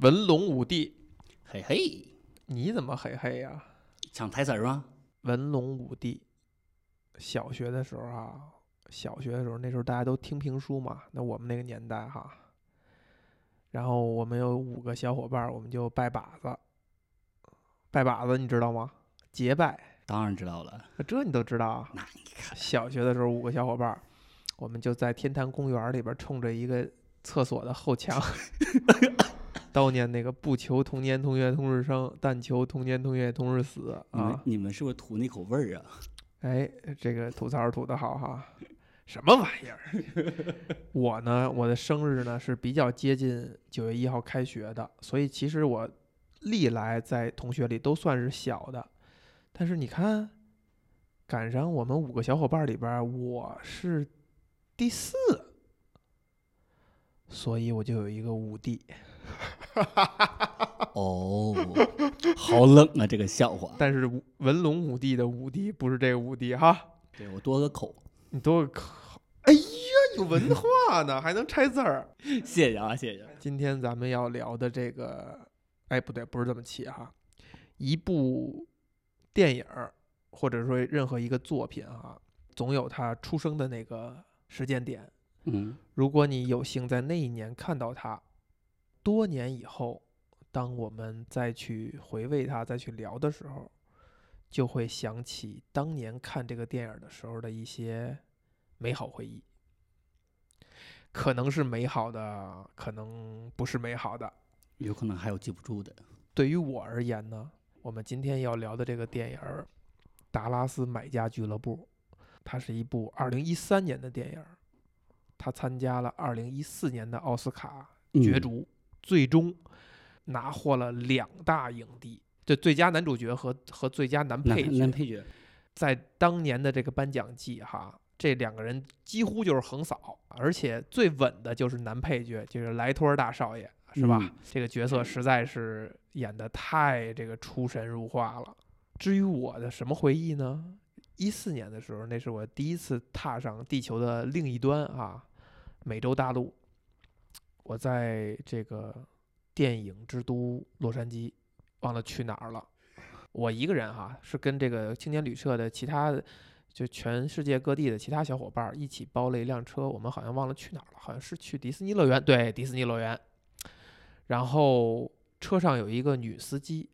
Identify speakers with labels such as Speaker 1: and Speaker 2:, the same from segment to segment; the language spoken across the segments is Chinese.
Speaker 1: 文龙武帝，
Speaker 2: 嘿嘿，
Speaker 1: 你怎么嘿嘿呀？
Speaker 2: 抢台词儿吗？
Speaker 1: 文龙武帝，小学的时候啊，小学的时候那时候大家都听评书嘛，那我们那个年代哈，然后我们有五个小伙伴儿，我们就拜把子，拜把子你知道吗？结拜，
Speaker 2: 当然知道了。
Speaker 1: 这你都知道啊？
Speaker 2: 那你看，
Speaker 1: 小学的时候五个小伙伴儿，我们就在天坛公园里边儿冲着一个厕所的后墙，叨念那个不求同年同月同日生，但求同年同月同日死
Speaker 2: 你们
Speaker 1: 啊。
Speaker 2: 你们是不是图那口味儿啊？
Speaker 1: 哎，这个吐槽吐的好哈，什么玩意儿？我呢，我的生日呢是比较接近九月一号开学的，所以其实我历来在同学里都算是小的，但是你看，赶上我们五个小伙伴里边儿，我是第四，所以我就有一个五弟。
Speaker 2: 哦，好冷啊，这个笑话。
Speaker 1: 但是文龙武帝的武帝不是这个武帝哈，
Speaker 2: 对我多个口，
Speaker 1: 你多个口，哎呀，有文化呢，还能拆字儿。
Speaker 2: 谢谢啊，谢谢。
Speaker 1: 今天咱们要聊的这个，哎，不对，不是这么起哈，一部电影儿或者说任何一个作品哈，总有它出生的那个时间点。
Speaker 2: 嗯，
Speaker 1: 如果你有幸在那一年看到它，多年以后，当我们再去回味它、再去聊的时候，就会想起当年看这个电影的时候的一些美好回忆。可能是美好的，可能不是美好的。
Speaker 2: 有可能还有记不住的。
Speaker 1: 对于我而言呢，我们今天要聊的这个电影《达拉斯买家俱乐部》，它是一部2013年的电影儿，它参加了2014年的奥斯卡角
Speaker 2: 嗯
Speaker 1: 逐，最终拿获了两大影帝，这最佳男主角和和最佳男配角。
Speaker 2: 男男配角，
Speaker 1: 在当年的这个颁奖季哈，这两个人几乎就是横扫，而且最稳的就是男配角，就是莱托尔大少爷，是吧？
Speaker 2: 嗯
Speaker 1: 这个角色实在是演的太这个出神入化了。至于我的什么回忆呢？一四年的时候，那是我第一次踏上地球的另一端啊，美洲大陆。我在这个电影之都洛杉矶，忘了去哪儿了。我一个人哈、是跟这个青年旅社的其他，就全世界各地的其他小伙伴一起包了一辆车，我们好像忘了去哪儿了，好像是去迪士尼乐园，对，迪士尼乐园。然后车上有一个女司机，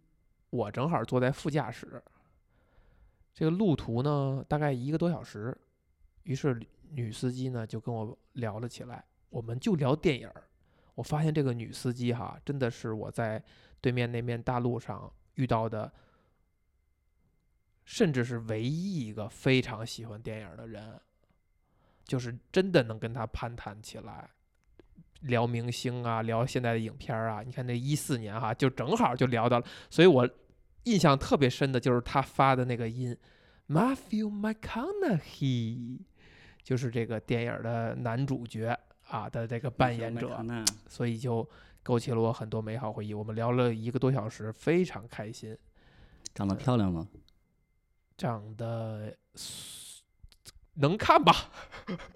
Speaker 1: 我正好坐在副驾驶。这个路途呢，大概一个多小时，于是女司机呢就跟我聊了起来，我们就聊电影儿。我发现这个女司机哈，真的是我在对面那面大陆上遇到的，甚至是唯一一个非常喜欢电影的人，就是真的能跟她攀谈起来，聊明星啊，聊现在的影片啊。你看那一四年哈，就正好就聊到了，所以我印象特别深的就是他发的那个音，Matthew McConaughey，就是这个电影的男主角啊的这个扮演者。
Speaker 2: 那
Speaker 1: 所以就勾起了我很多美好回忆。我们聊了一个多小时，非常开心。
Speaker 2: 长得漂亮吗？
Speaker 1: 长得能看吧，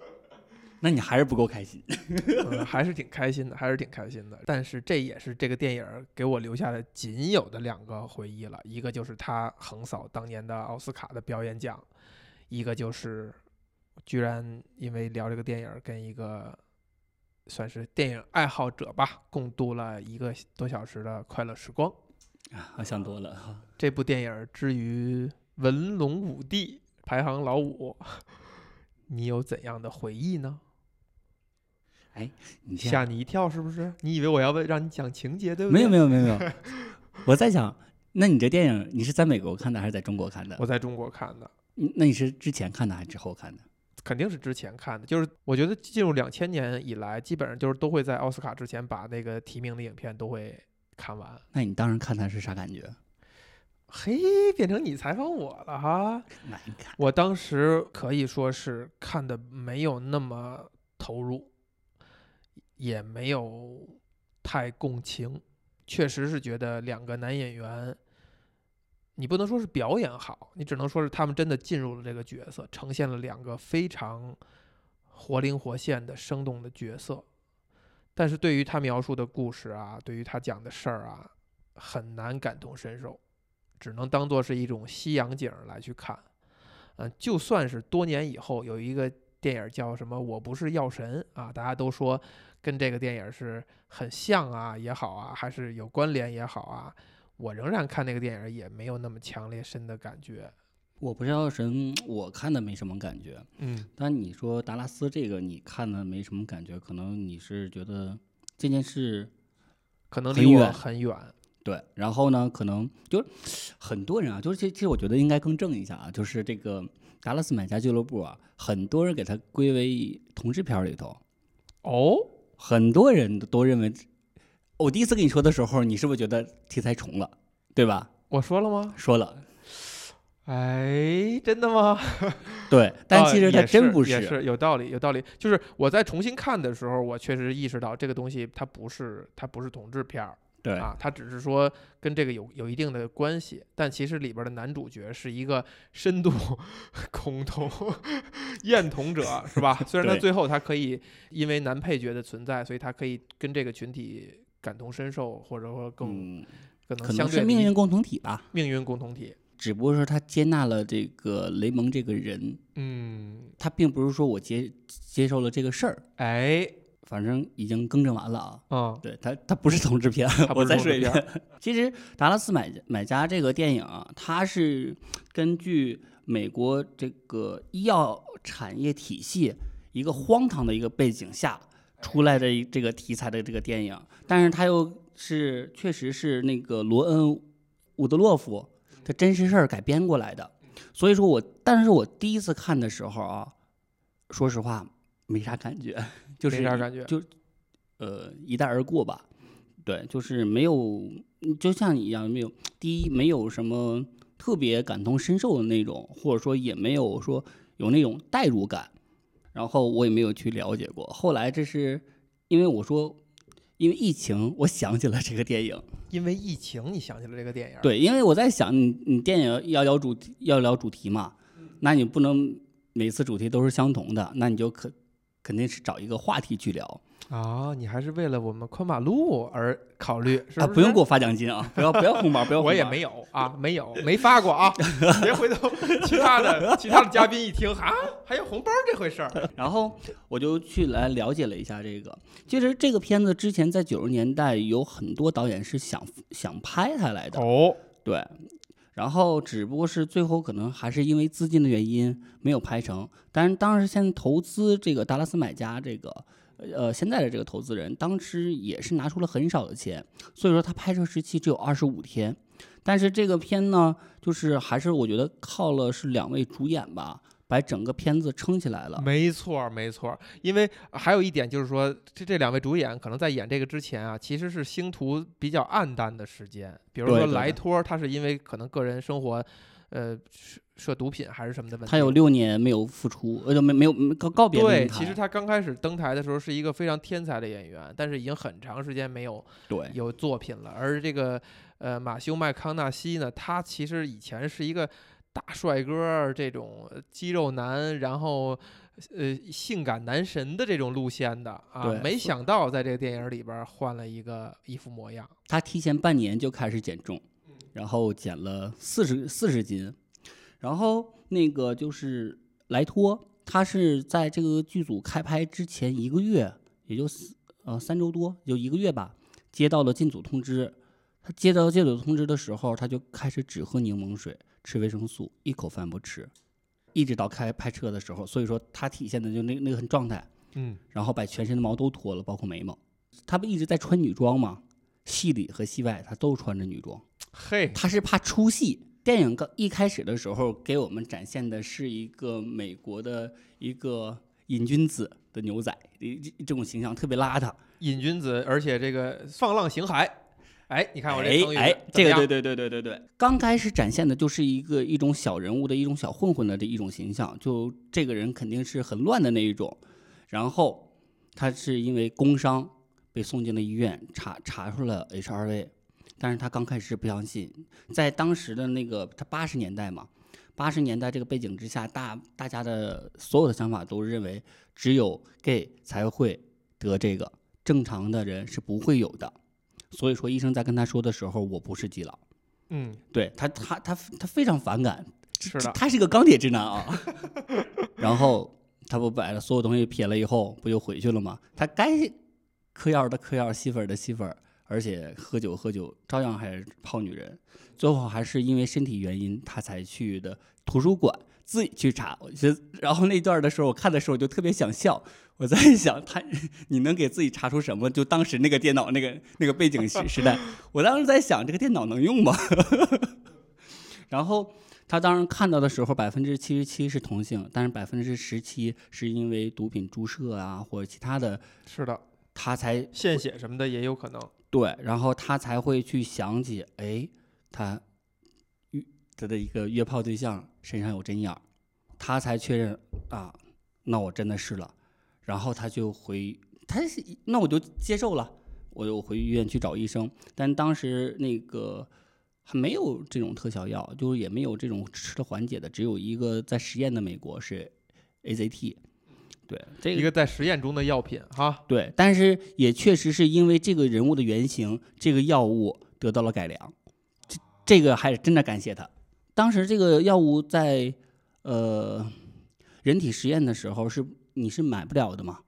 Speaker 2: 那你还是不够开心。
Speaker 1: 嗯还是挺开心的，还是挺开心的。但是这也是这个电影给我留下的仅有的两个回忆了，一个就是他横扫当年的奥斯卡的表演奖，一个就是居然因为聊这个电影跟一个算是电影爱好者吧，共度了一个多小时的快乐时光。
Speaker 2: 啊，我想多了哈。
Speaker 1: 这部电影儿之于文龙武帝排行老五，你有怎样的回忆呢？
Speaker 2: 你
Speaker 1: 吓你一跳是不是？你以为我要问让你讲情节对不对？
Speaker 2: 没有没有没有没有，我在想，那你这电影你是在美国看的还是在中国看的？
Speaker 1: 我在中国看的，
Speaker 2: 嗯那你是之前看的还是之后看的？
Speaker 1: 肯定是之前看的。就是我觉得进入两千年以来，基本上就是都会在奥斯卡之前把那个提名的影片都会看完。
Speaker 2: 那你当时看它是啥感觉？
Speaker 1: 嘿，变成你采访我了哈！我当时可以说是看的没有那么投入，也没有太共情，确实是觉得两个男演员，你不能说是表演好，你只能说是他们真的进入了这个角色，呈现了两个非常活灵活现的生动的角色。但是对于他描述的故事啊，对于他讲的事儿啊，很难感同身受，只能当做是一种西洋景来去看。嗯，就算是多年以后有一个电影叫什么《我不是药神》啊，大家都说跟这个电影是很像啊也好啊，还是有关联也好啊，我仍然看那个电影也没有那么强烈深的感觉。
Speaker 2: 我不是药神，我看的没什么感觉。
Speaker 1: 嗯，
Speaker 2: 但你说达拉斯这个，你看的没什么感觉，可能你是觉得这件事
Speaker 1: 可能离我
Speaker 2: 很远。对，然后呢，可能就是很多人啊，就是其其实我觉得应该更正一下啊，就是这个达拉斯买家俱乐部啊，很多人给它归为同志片里头，
Speaker 1: 哦，
Speaker 2: 很多人都认为，我第一次跟你说的时候，你是不是觉得题材重了，对吧？
Speaker 1: 我说了吗？
Speaker 2: 说了，
Speaker 1: 哎，真的吗？
Speaker 2: 对，但
Speaker 1: 啊
Speaker 2: 其实它真不是
Speaker 1: 也是有道理，有道理。就是我在重新看的时候，我确实意识到这个东西它不是它不是同志片儿
Speaker 2: 对，
Speaker 1: 啊，它只是说跟这个有有一定的关系。但其实里边的男主角是一个深度 恐同 厌同者，是吧？虽然他最后他可以因为男配角的存在，所以他可以跟这个群体感同身受，或者说更、
Speaker 2: 嗯，
Speaker 1: 可能
Speaker 2: 是命运共同体吧，
Speaker 1: 命运共同体。
Speaker 2: 只不过说他接纳了这个雷蒙这个人，
Speaker 1: 嗯，
Speaker 2: 他并不是说我接接受了这个事儿，
Speaker 1: 哎，
Speaker 2: 反正已经更正完了啊。
Speaker 1: 嗯，
Speaker 2: 对他，他不是同志片，我再说一遍。其实《达拉斯买买家》这个电影啊，它是根据美国这个医药产业体系一个荒唐的一个背景下出来的这个题材的这个电影，但是他又是确实是那个罗恩·伍德洛夫的真实事儿改编过来的，所以说我，但是我第一次看的时候啊，说实话没啥感觉，就是
Speaker 1: 没啥感觉
Speaker 2: 就呃一带而过吧。对，就是没有，就像你一样，没有第一没有什么特别感同身受的那种，或者说也没有说有那种代入感，然后我也没有去了解过。后来这是因为我说，因为疫情，我想起了这个电影。
Speaker 1: 因为疫情，你想起了这个电影。，
Speaker 2: 对，因为我在想，你你电影要聊主题，要聊主题嘛，那你不能每次主题都是相同的，那你就可肯定是找一个话题去聊
Speaker 1: 啊，你还是为了我们宽马路而考虑，是
Speaker 2: 啊，
Speaker 1: 不是
Speaker 2: 不用给我发奖金啊，不要不要红包，不要红包。
Speaker 1: 我也没有啊，没有，没发过啊。别回头其他的其他的嘉宾一听啊，还有红包这回事儿。
Speaker 2: 然后我就去来了解了一下这个。其实这个片子之前在九十年代有很多导演是想想拍它来的，
Speaker 1: 哦，
Speaker 2: 对。然后只不过是最后可能还是因为资金的原因没有拍成。但是当时现在投资这个达拉斯买家这个呃现在的这个投资人，当时也是拿出了很少的钱，所以说他拍摄时期只有二十五天。但是这个片呢，就是还是我觉得靠了是两位主演吧，把整个片子撑起来了。
Speaker 1: 没错儿，没错儿。因为还有一点就是说，这这两位主演可能在演这个之前啊，其实是星途比较暗淡的时间。比如说莱托，他是因为可能个人生活，呃，涉涉毒品还是什么的问题。
Speaker 2: 他有六年没有复出，呃，就没没有告告别
Speaker 1: 对，其实他刚开始登台的时候是一个非常天才的演员，但是已经很长时间没有
Speaker 2: 对
Speaker 1: 有作品了。而这个呃马修麦康纳西呢，他其实以前是一个大帅哥这种呃肌肉男，然后呃性感男神的这种路线的啊
Speaker 2: 对，
Speaker 1: 没想到在这个电影里边儿换了一个一副模样。
Speaker 2: 他提前半年就开始减重，
Speaker 1: 嗯
Speaker 2: 然后减了四十四十斤，然后那个就是莱托，他是在这个剧组开拍之前一个月，也就四呃三周多，就一个月吧，接到了进组通知。他接到进组通知的时候，他就开始只喝柠檬水，吃维生素，一口饭不吃，一直到开拍车的时候。所以说他体现的就那那个状态，
Speaker 1: 嗯，
Speaker 2: 然后把全身的毛都脱了，包括眉毛。他不一直在穿女装吗，戏里和戏外他都穿着女装。
Speaker 1: 嘿，
Speaker 2: 他是怕出戏。电影刚一开始的时候给我们展现的是一个美国的一个瘾君子的牛仔，这这种形象特别邋遢。
Speaker 1: 瘾君子，而且这个放浪形骸。哎，你看我这成语
Speaker 2: 哎这个对对对对对对，刚开始展现的就是一个一种小人物的一种小混混的这一种形象，就这个人肯定是很乱的那一种，然后他是因为工伤被送进了医院，查查出了 HIV，但是他刚开始不相信，在当时的那个他八十年代嘛，八十年代这个背景之下，大大家的所有的想法都认为只有 gay 才会得这个。正常的人是不会有的。所以说，医生在跟他说的时候，我不是基佬。
Speaker 1: 嗯，
Speaker 2: 对他，他他他非常反感，
Speaker 1: 是的，
Speaker 2: 他是个钢铁直男啊。然后他不把所有东西撇了以后，不就回去了吗？他该嗑药的嗑药，吸粉的吸粉，而且喝酒喝酒，照样还是泡女人。最后还是因为身体原因，他才去的图书馆自己去查。我觉得，然后那段的时候，我看的时候我就特别想笑。我在 想，他你能给自己查出什么？就当时那个电脑那个那个背景时时代，我当时在想，这个电脑能用吗？然后他当时看到的时候，百分之七十七是同性，但是百分之十七是因为毒品注射啊或者其他的，
Speaker 1: 是的，
Speaker 2: 他才
Speaker 1: 献血什么的也有可能。
Speaker 2: 对，然后他才会去想起，哎，他约他的一个约炮对象身上有针眼儿，他才确认啊，那我真的是了。然后他就回，他那我就接受了，我就回医院去找医生。但当时那个还没有这种特效药，就是也没有这种吃的缓解的，只有一个在实验的美国是 AZT，对，这
Speaker 1: 一个在实验中的药品哈。
Speaker 2: 对，但是也确实是因为这个人物的原型，这个药物得到了改良，这这个还是真的感谢他。当时这个药物在呃人体实验的时候是。你是买不了的嘛，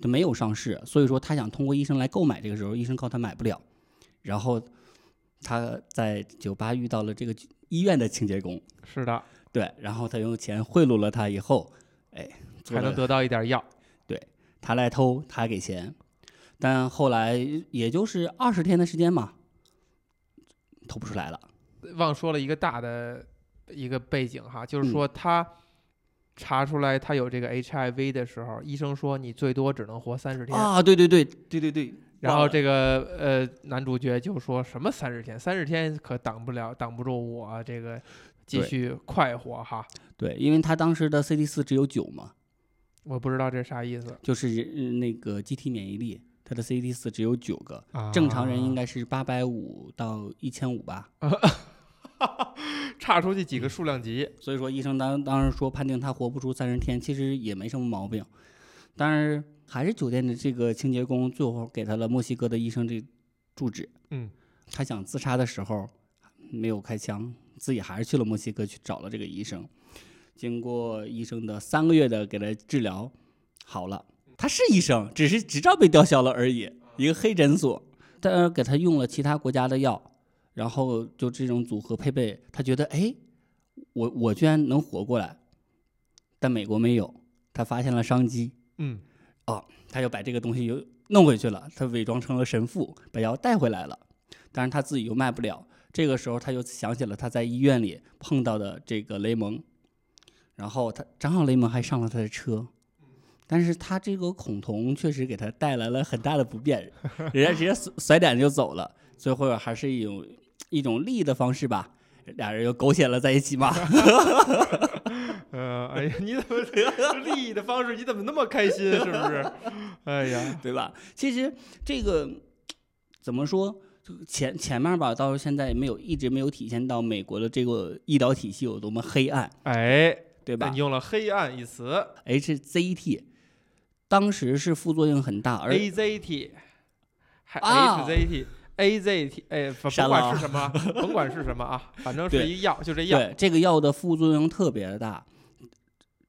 Speaker 2: 就没有上市，所以说他想通过医生来购买。这个时候，医生告诉他买不了，然后他在酒吧遇到了这个医院的清洁工，
Speaker 1: 是的，
Speaker 2: 对，然后他用钱贿赂了他以后，哎，
Speaker 1: 才能得到一点药。
Speaker 2: 对他来偷，他给钱，但后来也就是二十天的时间嘛，偷不出来了。
Speaker 1: 忘说了一个大的一个背景哈，就是说他。查出来他有这个 HIV 的时候，医生说你最多只能活三十天
Speaker 2: 啊！对对对对对对。
Speaker 1: 然后这个呃男主角就说什么三十天，三十天可挡不了，挡不住我这个继续快活哈。
Speaker 2: 对，因为他当时的 CD 四只有九嘛。
Speaker 1: 我不知道这啥意思。
Speaker 2: 就是那个机体免疫力，他的 CD 四只有九个，正常人应该是八百五到一千五吧。
Speaker 1: 差出去几个数量级，
Speaker 2: 所以说医生当当时说判定他活不出三十天，其实也没什么毛病。但是还是酒店的这个清洁工最后给他了墨西哥的医生这住址。
Speaker 1: 嗯，
Speaker 2: 他想自杀的时候没有开枪，自己还是去了墨西哥去找了这个医生。经过医生的三个月的给他治疗，好了。他是医生，只是执照被吊销了而已，一个黑诊所。但给他用了其他国家的药。然后就这种组合配备，他觉得哎，我我居然能活过来，但美国没有，他发现了商机，
Speaker 1: 嗯，
Speaker 2: 哦，他又把这个东西又弄回去了，他伪装成了神父，把药带回来了，但是他自己又卖不了，这个时候他又想起了他在医院里碰到的这个雷蒙，然后他正好雷蒙还上了他的车，但是他这个恐同确实给他带来了很大的不便，人家直接甩甩脸就走了，最后还是一种。一种利益的方式吧，俩人又狗血了在一起嘛。
Speaker 1: 呃，哎呀，你怎么利益的方式？你怎么那么开心？是不是？哎呀，
Speaker 2: 对吧？其实这个怎么说？前前面吧，到现在没有一直没有体现到美国的这个医疗体系有多么黑暗。
Speaker 1: 哎，
Speaker 2: 对吧？
Speaker 1: 你用了“黑暗”一词。
Speaker 2: HZT 当时是副作用很大，而
Speaker 1: AZT 还 HZT。A Z T，哎，甭管是什么，甭管是什么啊，反正是一药，就这药。
Speaker 2: 对，这个药的副作用特别的大，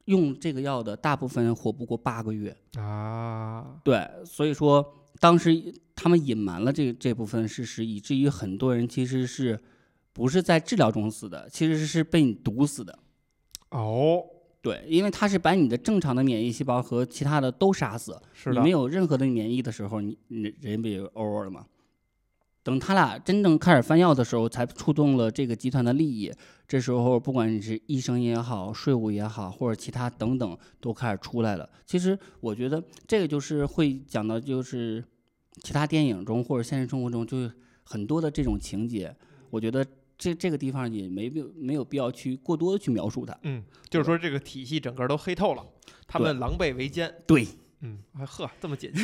Speaker 2: 用这个药的大部分人活不过八个月
Speaker 1: 啊。
Speaker 2: 对，所以说当时他们隐瞒了这这部分事实，以至于很多人其实是不是在治疗中死的，其实是被你毒死的。
Speaker 1: 哦，
Speaker 2: 对，因为它是把你的正常的免疫细胞和其他的都杀死，你没有任何的免疫的时候，你你人不就 over 了吗？等他俩真正开始翻药的时候，才触动了这个集团的利益。这时候，不管你是医生也好，税务也好，或者其他等等，都开始出来了。其实，我觉得这个就是会讲到，就是其他电影中或者现实生活中，就是很多的这种情节。我觉得这这个地方也没必没有必要去过多的去描述它。
Speaker 1: 嗯，就是说这个体系整个都黑透了，他们狼狈为奸。
Speaker 2: 对，
Speaker 1: 嗯，呵，这么简洁。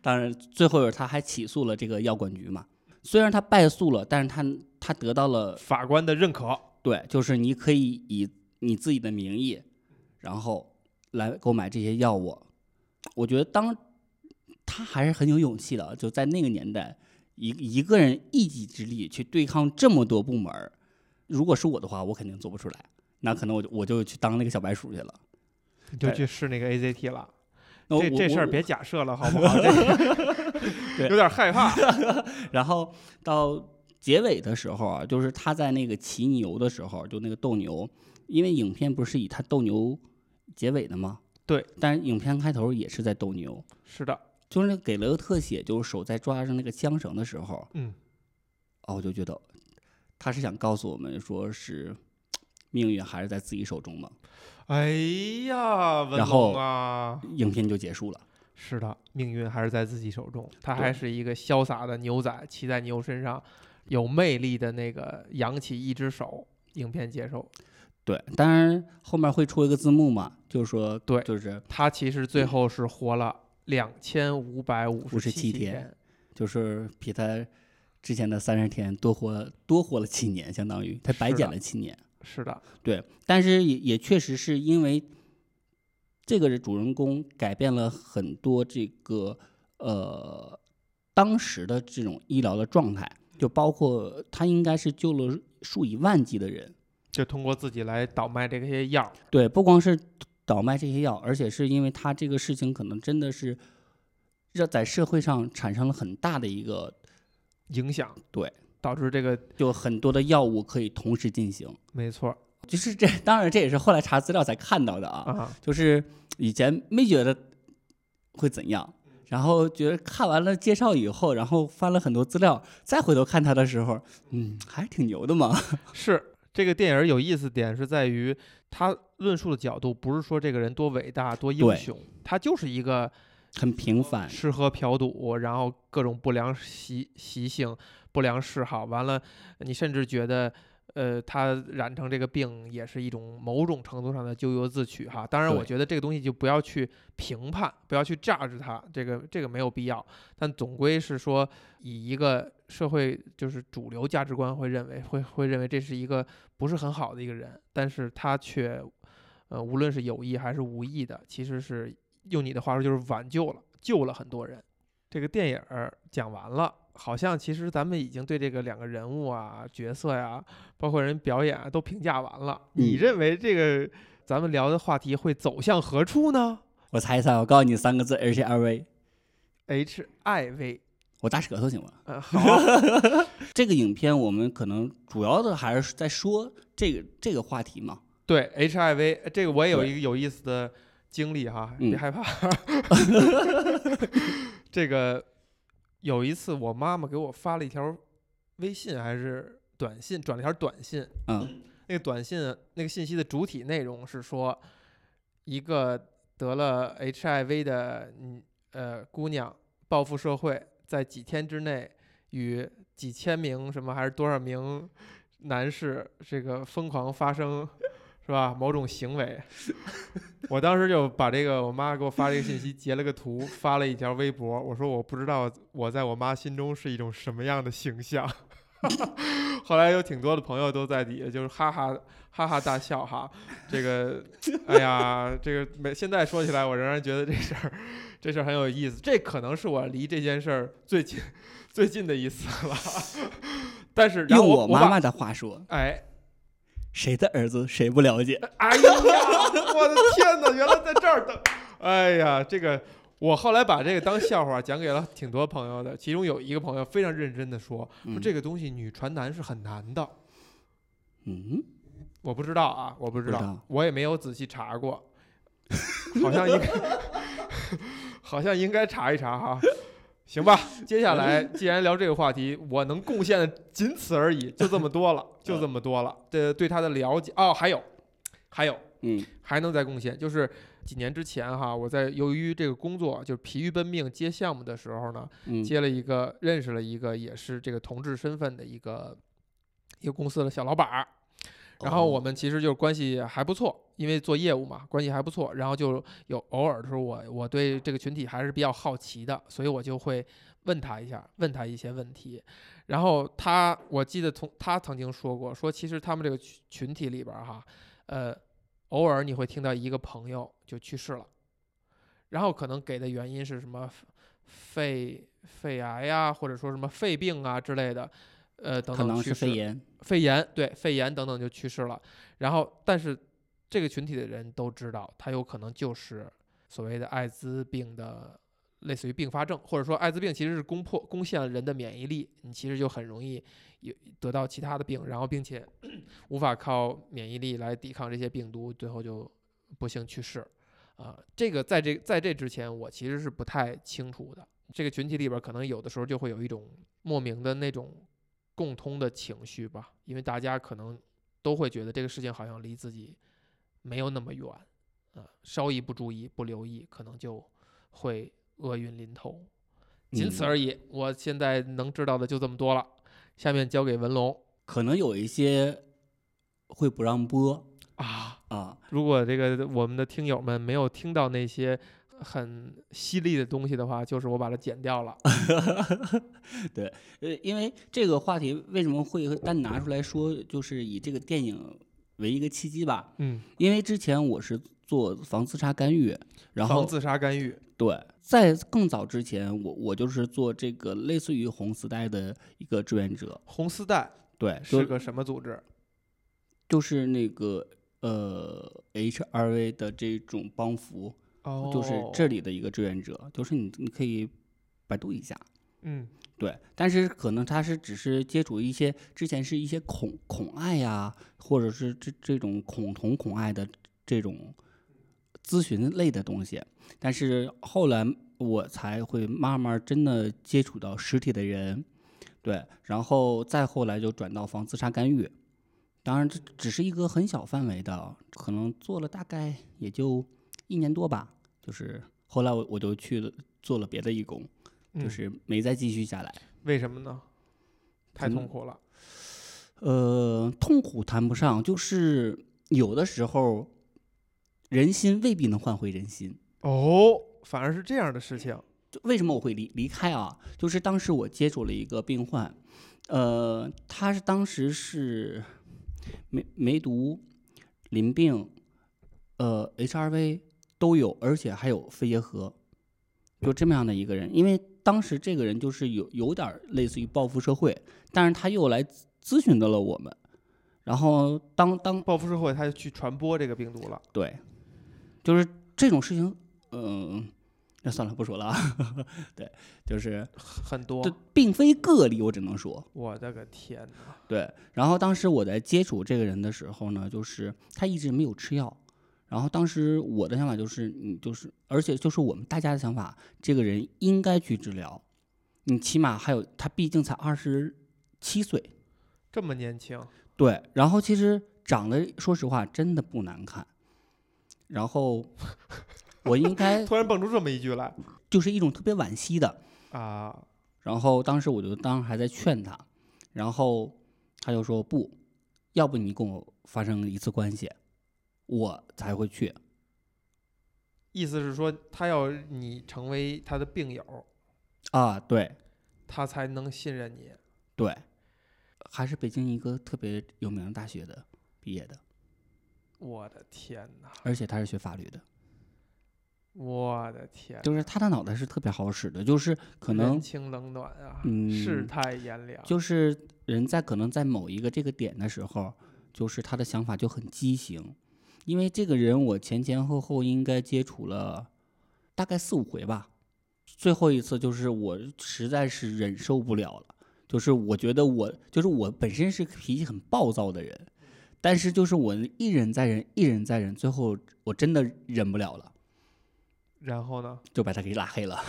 Speaker 2: 当然，最后他还起诉了这个药管局嘛。虽然他败诉了，但是他他得到了
Speaker 1: 法官的认可。
Speaker 2: 对，就是你可以以你自己的名义，然后来购买这些药物。我觉得当他还是很有勇气的，就在那个年代，一一个人一己之力去对抗这么多部门儿。如果是我的话，我肯定做不出来，那可能我就我就去当那个小白鼠去了。
Speaker 1: 你就去试那个 AZT 了。这这事儿别假设了，好不好？这个 有点害怕。
Speaker 2: 然后到结尾的时候啊，就是他在那个骑牛的时候，就那个斗牛，因为影片不是以他斗牛结尾的吗？
Speaker 1: 对，
Speaker 2: 但是影片开头也是在斗牛，
Speaker 1: 是的，
Speaker 2: 就是那给了个特写，就是手在抓着那个缰绳的时候，
Speaker 1: 嗯，
Speaker 2: 哦，我就觉得他是想告诉我们，说是命运还是在自己手中嘛。
Speaker 1: 哎呀，文
Speaker 2: 然后
Speaker 1: 啊，
Speaker 2: 影片就结束了。
Speaker 1: 是的，命运还是在自己手中。他还是一个潇洒的牛仔，骑在牛身上，有魅力的那个扬起一只手。影片结束，
Speaker 2: 对，当然后面会出一个字幕嘛，就是说，
Speaker 1: 对
Speaker 2: 就是
Speaker 1: 他其实最后是活了两千五百五十
Speaker 2: 57
Speaker 1: 七
Speaker 2: 天就是比他之前的三十天多活多活了七年，相当于他白减了七年。
Speaker 1: 是的，
Speaker 2: 对，但是也也确实是因为这个主人公改变了很多这个呃当时的这种医疗的状态，就包括他应该是救了数以万计的人。
Speaker 1: 就通过自己来倒卖这些药。
Speaker 2: 对，不光是倒卖这些药，而且是因为他这个事情可能真的是让在社会上产生了很大的一个，
Speaker 1: 影响，
Speaker 2: 对，
Speaker 1: 导致这个
Speaker 2: 就很多的药物可以同时进行。
Speaker 1: 没错
Speaker 2: 就是这，当然这也是后来查资料才看到的啊。
Speaker 1: 啊，
Speaker 2: 就是以前没觉得会怎样，然后觉得看完了介绍以后，然后翻了很多资料，再回头看他的时候，嗯，还是挺牛的嘛。
Speaker 1: 是这个电影有意思点是在于他论述的角度，不是说这个人多伟大多英雄，他就是一个
Speaker 2: 很平凡，
Speaker 1: 吃喝嫖赌，然后各种不良习习性、不良嗜好，完了，你甚至觉得，呃，他染成这个病也是一种某种程度上的咎由自取哈。当然，我觉得这个东西就不要去评判，不要去 judge 它，这个这个没有必要。但总归是说，以一个社会就是主流价值观会认为会会认为这是一个不是很好的一个人，但是他却，呃，无论是有意还是无意的，其实是用你的话说就是挽救了，救了很多人。这个电影儿讲完了，好像其实咱们已经对这个两个人物啊、角色呀、包括人表演啊都评价完了。你
Speaker 2: 嗯
Speaker 1: 认为这个咱们聊的话题会走向何处呢
Speaker 2: 我猜一猜，我告诉你三个字，H R
Speaker 1: V，？H I V，
Speaker 2: 我打舌头行吗？
Speaker 1: 呃，好啊，
Speaker 2: 这个影片我们可能主要的还是在说这个这个话题嘛。
Speaker 1: 对 H I V，这个我也有一个有意思的经历哈，
Speaker 2: 嗯
Speaker 1: 别害怕。这个有一次，我妈妈给我发了一条微信还是短信，转了一条短信，
Speaker 2: 嗯
Speaker 1: 那个短信那个信息的主体内容是说，一个得了 HIV 的嗯呃姑娘报复社会，在几天之内与几千名什么还是多少名男士这个疯狂发生。是吧？某种行为，我当时就把这个我妈给我发这个信息截了个图，发了一条微博。我说我不知道我在我妈心中是一种什么样的形象。后来有挺多的朋友都在底下就是哈哈哈哈大笑哈。这个，哎呀，这个没现在说起来，我仍然觉得这事儿这事儿很有意思。这可能是我离这件事儿最近最近的一次了。但是
Speaker 2: 用
Speaker 1: 我
Speaker 2: 妈妈的话说，
Speaker 1: 哎
Speaker 2: 谁的儿子谁不了解？
Speaker 1: 哎呀，我的天哪！原来在这儿的，哎呀，这个我后来把这个当笑话讲给了挺多朋友的，其中有一个朋友非常认真的说，说
Speaker 2: 嗯
Speaker 1: 这个东西女传男是很难的。
Speaker 2: 嗯，
Speaker 1: 我不知道啊，我不知道，
Speaker 2: 不知道
Speaker 1: 我也没有仔细查过，好像应该，好像应该查一查哈。行吧，接下来既然聊这个话题，我能贡献的仅此而已，就这么多了，就这么多了。这对他的了解哦，还有，还有，
Speaker 2: 嗯
Speaker 1: 还能再贡献，就是几年之前哈，我在由于这个工作就是疲于奔命接项目的时候呢，
Speaker 2: 嗯
Speaker 1: 接了一个认识了一个也是这个同志身份的一个一个公司的小老板儿，然后
Speaker 2: 哦
Speaker 1: 我们其实就是关系还不错，因为做业务嘛，关系还不错。然后就有偶尔的时候我，我对这个群体还是比较好奇的，所以我就会问他一下，问他一些问题。然后他，我记得从他曾经说过，说其实他们这个群群体里边儿哈，呃，偶尔你会听到一个朋友就去世了，然后可能给的原因是什么肺肺癌呀，或者说什么肺病啊之类的，呃，等
Speaker 2: 可能
Speaker 1: 等去
Speaker 2: 肺炎。
Speaker 1: 肺炎对肺炎等等就去世了。然后，但是这个群体的人都知道，他有可能就是所谓的艾滋病的类似于并发症，或者说艾滋病其实是攻破攻陷了人的免疫力，你其实就很容易有得到其他的病，然后并且 无法靠免疫力来抵抗这些病毒，最后就不幸去世。啊、这个在这在这之前，我其实是不太清楚的。这个群体里边，可能有的时候就会有一种莫名的那种共通的情绪吧，因为大家可能都会觉得这个事情好像离自己没有那么远，啊、稍一不注意、不留意，可能就会厄运临头。仅此
Speaker 2: 嗯
Speaker 1: 而已。我现在能知道的就这么多了，下面交给文龙
Speaker 2: 可能有一些会不让播
Speaker 1: 啊。
Speaker 2: 啊，
Speaker 1: 如果这个我们的听友们没有听到那些很犀利的东西的话，就是我把它剪掉了。
Speaker 2: 对呃，因为这个话题为什么会单拿出来说，就是以这个电影为一个契机吧。
Speaker 1: 嗯，
Speaker 2: 因为之前我是做防自杀干预，然后
Speaker 1: 防自杀干预。
Speaker 2: 对，在更早之前，我我就是做这个类似于红丝带的一个志愿者，
Speaker 1: 红丝带
Speaker 2: 对，是
Speaker 1: 个什么组织？
Speaker 2: 就是那个呃 HRV 的这种帮扶，
Speaker 1: 哦，
Speaker 2: 就是这里的一个志愿者，就是你你可以百度一下。
Speaker 1: 嗯
Speaker 2: 对，但是可能他是只是接触一些之前是一些恐恐爱呀，或者是这这种恐同恐爱的这种咨询类的东西，但是后来我才会慢慢真的接触到实体的人，对，然后再后来就转到防自杀干预，当然这只是一个很小范围的，可能做了大概也就一年多吧，就是后来我我就去了做了别的义工。就
Speaker 1: 嗯
Speaker 2: 是没再继续下来。
Speaker 1: 为什么呢？太痛苦了。
Speaker 2: 呃，痛苦谈不上，就是有的时候人心未必能换回人心。
Speaker 1: 哦，反而是这样的事情。
Speaker 2: 就为什么我会离离开啊？就是当时我接触了一个病患，呃，他是当时是梅梅毒、淋病、呃 HRV 都有，而且还有肺结核，就这么样的一个人。因为当时这个人就是有有点类似于报复社会，但是他又来咨咨询到了我们，然后当当
Speaker 1: 报复社会，他就去传播这个病毒了。
Speaker 2: 对，就是这种事情，嗯、那算了，不说了啊。对，就是
Speaker 1: 很多
Speaker 2: 这。并非个例，我只能说
Speaker 1: 我的个天哪！
Speaker 2: 对。然后当时我在接触这个人的时候呢，就是他一直没有吃药。然后当时我的想法就是，你就是，而且就是我们大家的想法，这个人应该去治疗。你起码还有，他毕竟才二十七岁，
Speaker 1: 这么年轻，
Speaker 2: 对。然后其实长得，说实话，真的不难看。然后 我应该
Speaker 1: 突然蹦出这么一句来
Speaker 2: 就是一种特别惋惜的，
Speaker 1: 啊！
Speaker 2: 然后当时我就当时还在劝他，然后他就说不，要不你跟我发生一次关系，我才会去。
Speaker 1: 意思是说，他要你成为他的病友，
Speaker 2: 啊，对
Speaker 1: 他才能信任你。
Speaker 2: 对，还是北京一个特别有名的大学的毕业的，
Speaker 1: 我的天哪！
Speaker 2: 而且他是学法律的，
Speaker 1: 我的天，
Speaker 2: 就是他的脑袋是特别好使的，就是可能
Speaker 1: 人情冷暖啊，
Speaker 2: 嗯
Speaker 1: 世态炎凉。
Speaker 2: 就是人在可能在某一个这个点的时候，就是他的想法就很畸形。因为这个人我前前后后应该接触了大概四五回吧，最后一次就是我实在是忍受不了了，就是我觉得我就是我本身是脾气很暴躁的人，但是就是我一忍再忍，一忍再忍，最后我真的忍不了了，
Speaker 1: 然后呢，
Speaker 2: 就把他给拉黑了。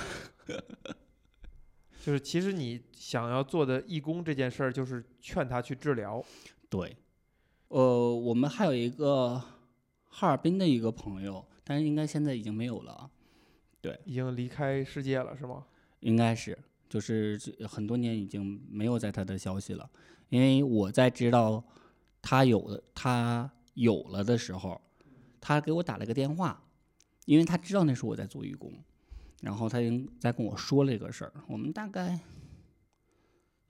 Speaker 1: 就是其实你想要做的义工这件事儿，就是劝他去治疗。
Speaker 2: 对，呃，我们还有一个哈尔滨的一个朋友，但是应该现在已经没有了对，
Speaker 1: 已经离开世界了，是吗？
Speaker 2: 应该是就是很多年已经没有在他的消息了，因为我在知道他有了他有了的时候，他给我打了个电话，因为他知道那是我在做义工，然后他已经在跟我说了这个事儿，我们大概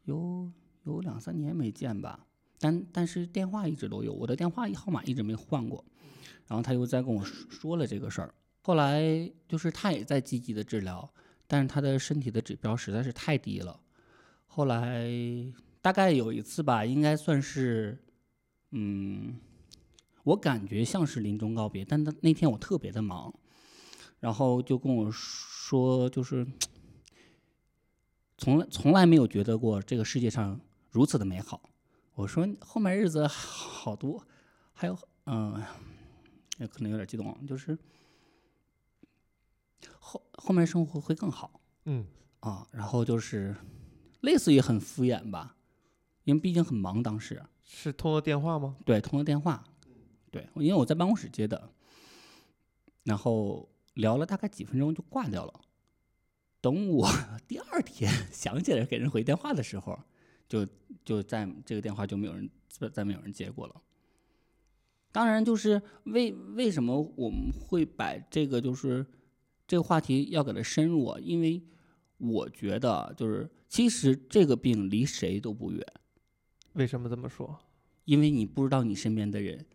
Speaker 2: 有有两三年没见吧，但但是电话一直都有，我的电话号码一直没换过，然后他又在跟我说说了这个事儿，后来就是他也在积极的治疗，但是他的身体的指标实在是太低了。后来大概有一次吧，应该算是，嗯，我感觉像是临终告别，但他那天我特别的忙，然后就跟我说，就是从来从来没有觉得过这个世界上如此的美好。我说后面日子好多，还有嗯，也可能有点激动，就是后后面生活会更好
Speaker 1: 嗯
Speaker 2: 啊。然后就是类似于很敷衍吧，因为毕竟很忙当时。
Speaker 1: 是通了电话吗？
Speaker 2: 对，通了电话，对，因为我在办公室接的，然后聊了大概几分钟就挂掉了。等我 第二天 想起来给人回电话的时候，就就在这个电话就没有人再再没有人接过了。当然，就是为为什么我们会把这个就是这个话题要给它深入啊？因为我觉得就是其实这个病离谁都不远。
Speaker 1: 为什么这么说？
Speaker 2: 因为你不知道你身边的人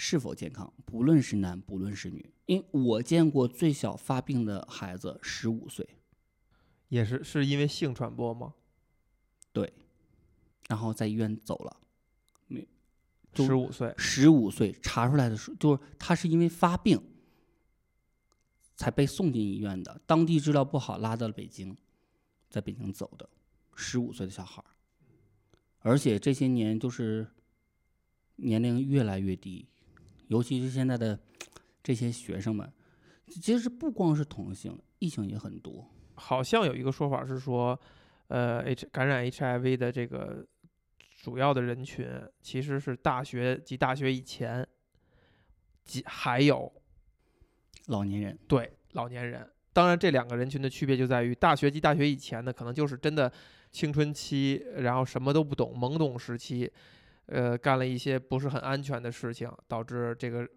Speaker 2: 是否健康，不论是男不论是女。因为我见过最小发病的孩子十五岁，
Speaker 1: 也是是因为性传播吗？
Speaker 2: 对然后在医院走了。没
Speaker 1: 十五岁，
Speaker 2: 十五岁查出来的时候，就是他是因为发病才被送进医院的，当地治疗不好，拉到了北京，在北京走的，十五岁的小孩儿，而且这些年就是年龄越来越低，尤其是现在的这些学生们，其实不光是同性，异性也很多。
Speaker 1: 好像有一个说法是说，呃，H 感染 HIV 的这个主要的人群其实是大学及大学以前，及还有
Speaker 2: 老年人，
Speaker 1: 对老年人。当然，这两个人群的区别就在于，大学及大学以前的，可能就是真的青春期，然后什么都不懂，懵懂时期，呃，干了一些不是很安全的事情，导致这个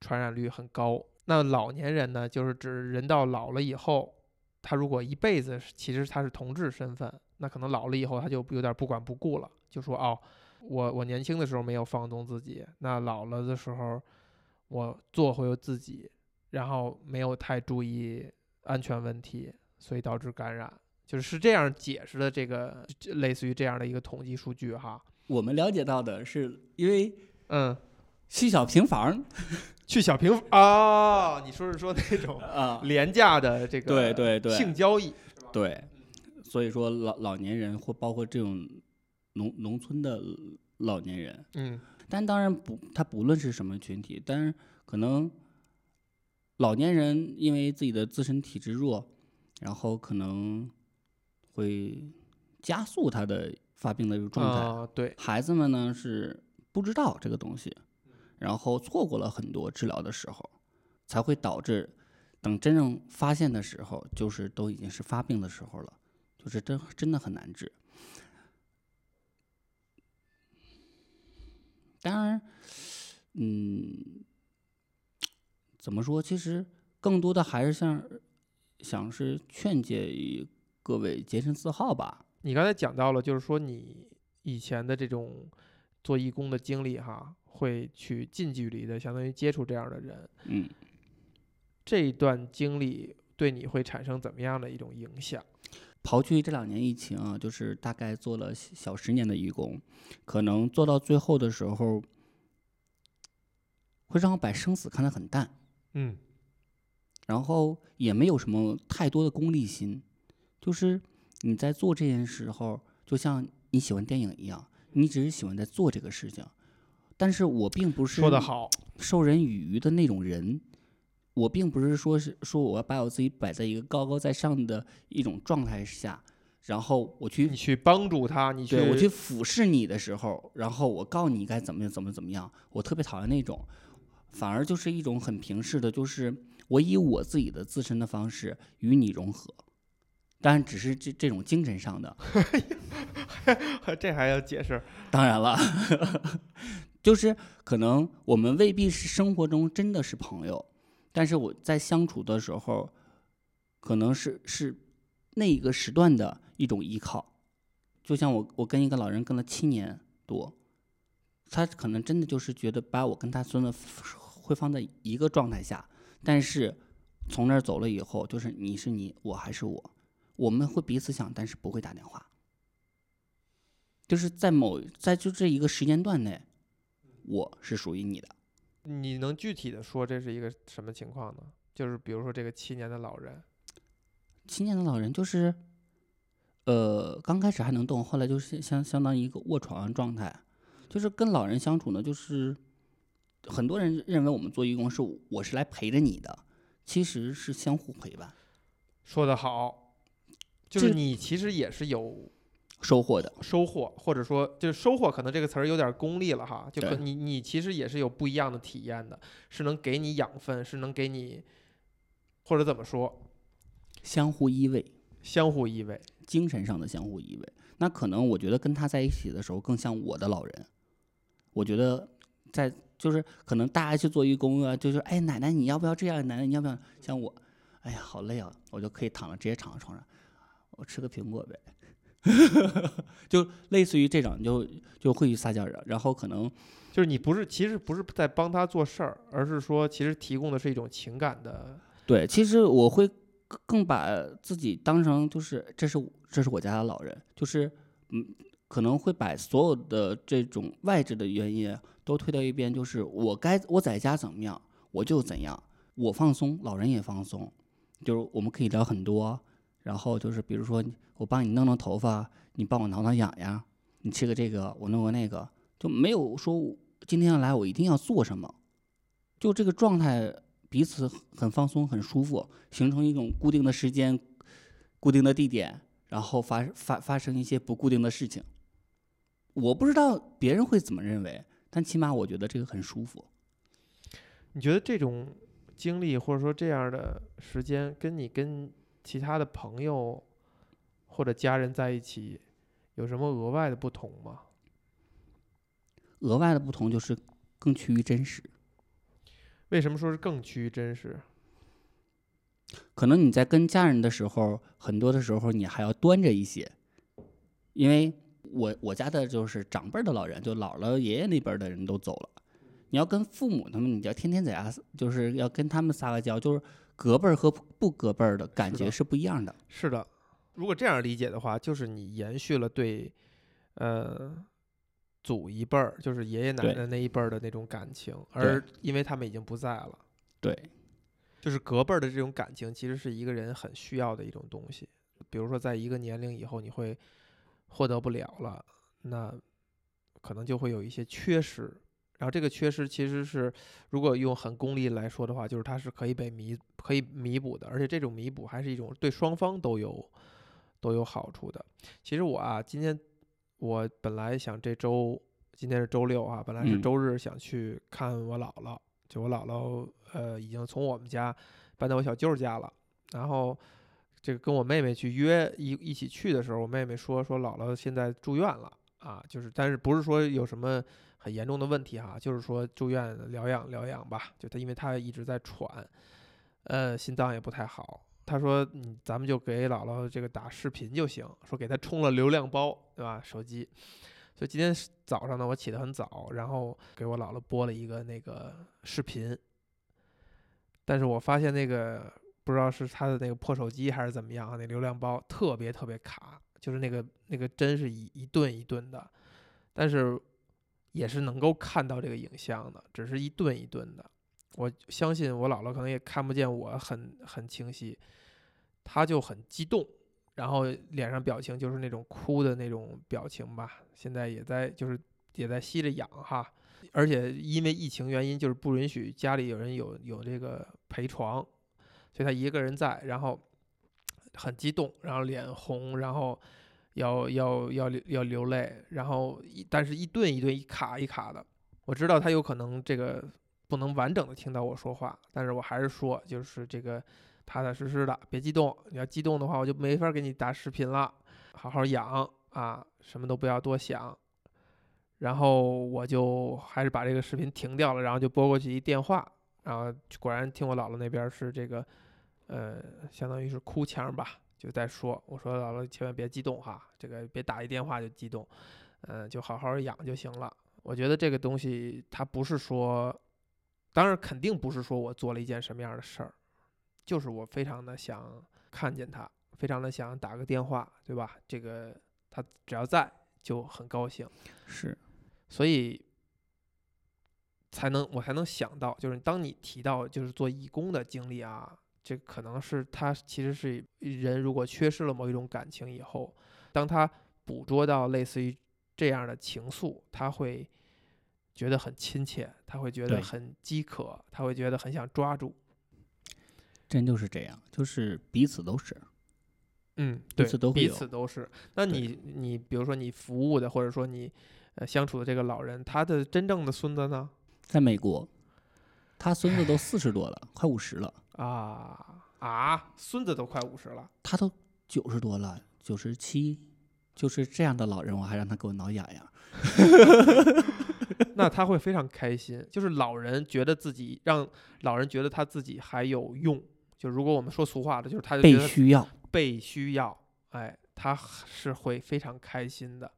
Speaker 1: 传染率很高。那老年人呢，就是指人到老了以后，他如果一辈子其实他是同志身份，那可能老了以后他就有点不管不顾了，就说哦，我我年轻的时候没有放纵自己，那老了的时候我做回自己，然后没有太注意安全问题，所以导致感染，就是是这样解释的这个类似于这样的一个统计数据哈。
Speaker 2: 我们了解到的是，因为
Speaker 1: 嗯，
Speaker 2: 去小平房
Speaker 1: 去小平啊、你说是说那种
Speaker 2: 啊，
Speaker 1: 廉价的这个
Speaker 2: 对对对。
Speaker 1: 性交易，
Speaker 2: 对，所以说老老年人或包括这种农农村的老年人，
Speaker 1: 嗯。
Speaker 2: 但当然不，他不论是什么群体，但是可能老年人因为自己的自身体质弱，然后可能会加速他的发病的一个状态。
Speaker 1: 啊对，
Speaker 2: 孩子们呢是不知道这个东西，然后错过了很多治疗的时候，才会导致等真正发现的时候，就是都已经是发病的时候了，就是真真的很难治。当然，嗯，怎么说？其实更多的还是像想是劝诫于各位洁身自好吧。
Speaker 1: 你刚才讲到了，就是说你以前的这种做义工的经历哈，会去近距离的相当于接触这样的人，
Speaker 2: 嗯。
Speaker 1: 这一段经历对你会产生怎么样的一种影响？
Speaker 2: 刨去这两年疫情啊，就是大概做了小小十年的义工，可能做到最后的时候，会让我把生死看得很淡，
Speaker 1: 嗯
Speaker 2: 然后也没有什么太多的功利心，就是你在做这件时候，就像你喜欢电影一样，你只是喜欢在做这个事情，但是我并不是
Speaker 1: 说得好，
Speaker 2: 授人以渔的那种人。我并不是说是说我要把我自己摆在一个高高在上的一种状态下，然后我去
Speaker 1: 你去帮助他，你去
Speaker 2: 对我去俯视你的时候，然后我告诉你该怎么怎么怎么样，我特别讨厌那种，反而就是一种很平视的，就是我以我自己的自身的方式与你融合，当然只是这这种精神上的，
Speaker 1: 这还要解释？
Speaker 2: 当然了，就是可能我们未必是生活中真的是朋友，但是我在相处的时候，可能是是那一个时段的一种依靠。就像我我跟一个老人跟了七年多，他可能真的就是觉得把我跟他孙子会放在一个状态下，但是从那儿走了以后，就是你是你，我还是我，我们会彼此想，但是不会打电话。就是在某在就这一个时间段内，我是属于你的。
Speaker 1: 你能具体的说这是一个什么情况呢？就是比如说这个七年的老人，
Speaker 2: 七年的老人就是，呃，刚开始还能动，后来就是相相当于一个卧床状态。就是跟老人相处呢，就是很多人认为我们做义工是我是来陪着你的，其实是相互陪伴
Speaker 1: 说得好，就是你其实也是有
Speaker 2: 收获的。
Speaker 1: 收获，或者说就是收获，可能这个词儿有点功利了哈。就可你你其实也是有不一样的体验的，是能给你养分，是能给你，或者怎么说，
Speaker 2: 相互依偎，
Speaker 1: 相互依偎。
Speaker 2: 精神上的相互依偎。那可能我觉得跟他在一起的时候，更像我的老人。我觉得在就是可能大家去做义工啊，就是哎奶奶你要不要这样？奶奶你要不要？像我，哎呀好累啊，我就可以躺着直接躺在床上，我吃个苹果呗。就类似于这种，就就会去撒娇人，然后可能
Speaker 1: 就是你不是，其实不是在帮他做事儿，而是说其实提供的是一种情感的，
Speaker 2: 对，其实我会更更把自己当成就是这是这是我家的老人，就是嗯，可能会把所有的这种外置的原因都推到一边，就是我该我在家怎么样我就怎样，我放松，老人也放松，就是我们可以聊很多，然后就是比如说我帮你弄弄头发，你帮我挠挠痒痒，你吃个这个，我弄个那个，就没有说今天要来我一定要做什么，就这个状态彼此很放松、很舒服，形成一种固定的时间、固定的地点，然后发发发生一些不固定的事情。我不知道别人会怎么认为，但起码我觉得这个很舒服。
Speaker 1: 你觉得这种经历或者说这样的时间，跟你跟其他的朋友或者家人在一起，有什么额外的不同吗？
Speaker 2: 额外的不同就是更趋于真实。
Speaker 1: 为什么说是更趋于真实？
Speaker 2: 可能你在跟家人的时候，很多的时候你还要端着一些，因为我我家的就是长辈的老人，就姥姥爷爷那边儿的人都走了。你要跟父母他们，你要天天在家，就是要跟他们撒个娇，就是隔辈儿和不隔辈儿的感觉是不一样的。
Speaker 1: 是的，如果这样理解的话，就是你延续了对，呃，祖一辈儿，就是爷爷奶奶那一辈儿的那种感情，而因为他们已经不在了，
Speaker 2: 对，
Speaker 1: 就是隔辈儿的这种感情，其实是一个人很需要的一种东西。比如说，在一个年龄以后，你会获得不了了，那可能就会有一些缺失。然后这个缺失其实是，如果用很功利来说的话，就是它是可以被弥可以弥补的，而且这种弥补还是一种对双方都有都有好处的。其实我啊，今天我本来想这周今天是周六啊，本来是
Speaker 2: 嗯
Speaker 1: 周日想去看我姥姥，就我姥姥呃已经从我们家搬到我小舅家了，然后这个跟我妹妹去约一一起去的时候，我妹妹说说姥姥现在住院了啊，就是但是不是说有什么很严重的问题哈，就是说住院疗养疗养吧，就他因为他一直在喘，呃，心脏也不太好。他说：“嗯，咱们就给姥姥这个打视频就行，说给她充了流量包，对吧？手机。所以今天早上呢，我起得很早，然后给我姥姥播了一个那个视频。但是我发现那个不知道是他的那个破手机还是怎么样啊，那流量包特别特别卡，就是那个那个针是一一顿一顿的，但是也是能够看到这个影像的，只是一顿一顿的。我相信我姥姥可能也看不见我很很清晰，她就很激动，然后脸上表情就是那种哭的那种表情吧。现在也在就是也在吸着氧哈，而且因为疫情原因，就是不允许家里有人有有这个陪床，所以她一个人在，然后很激动，然后脸红，然后要要要流要流泪，然后一但是一顿一顿一卡一卡的，我知道他有可能这个不能完整的听到我说话，但是我还是说，就是这个踏踏实实的，别激动。你要激动的话，我就没法给你打视频了。好好养啊，什么都不要多想。然后我就还是把这个视频停掉了，然后就拨过去一电话，然后果然听我姥姥那边是这个，呃，相当于是哭腔吧，就在说，我说姥姥千万别激动哈，这个别打一电话就激动，嗯、就好好养就行了。我觉得这个东西它不是说，当然肯定不是说我做了一件什么样的事儿，就是我非常的想看见他，非常的想打个电话，对吧？这个他只要在就很高兴，
Speaker 2: 是
Speaker 1: 所以才能我才能想到，就是当你提到就是做义工的经历啊，这可能是他其实是人如果缺失了某一种感情以后，当他捕捉到类似于这样的情愫，他会觉得很亲切，他会觉得很饥渴，他会觉得很想抓住。
Speaker 2: 真就是这样，就是彼此都是。
Speaker 1: 嗯，
Speaker 2: 彼
Speaker 1: 对，彼
Speaker 2: 此都彼
Speaker 1: 此都是。那你你比如说你服务的，或者说你呃相处的这个老人，他的真正的孙子呢？
Speaker 2: 在美国，他孙子都四十多了，快五十了，
Speaker 1: 啊啊，孙子都快五十了。
Speaker 2: 他都九十多了，九十七，就是这样的老人，我还让他给我挠痒痒。
Speaker 1: 那他会非常开心，就是老人觉得自己让老人觉得他自己还有用。就如果我们说俗话的，就是他就觉
Speaker 2: 被需要，
Speaker 1: 被需要，哎，他是会非常开心的。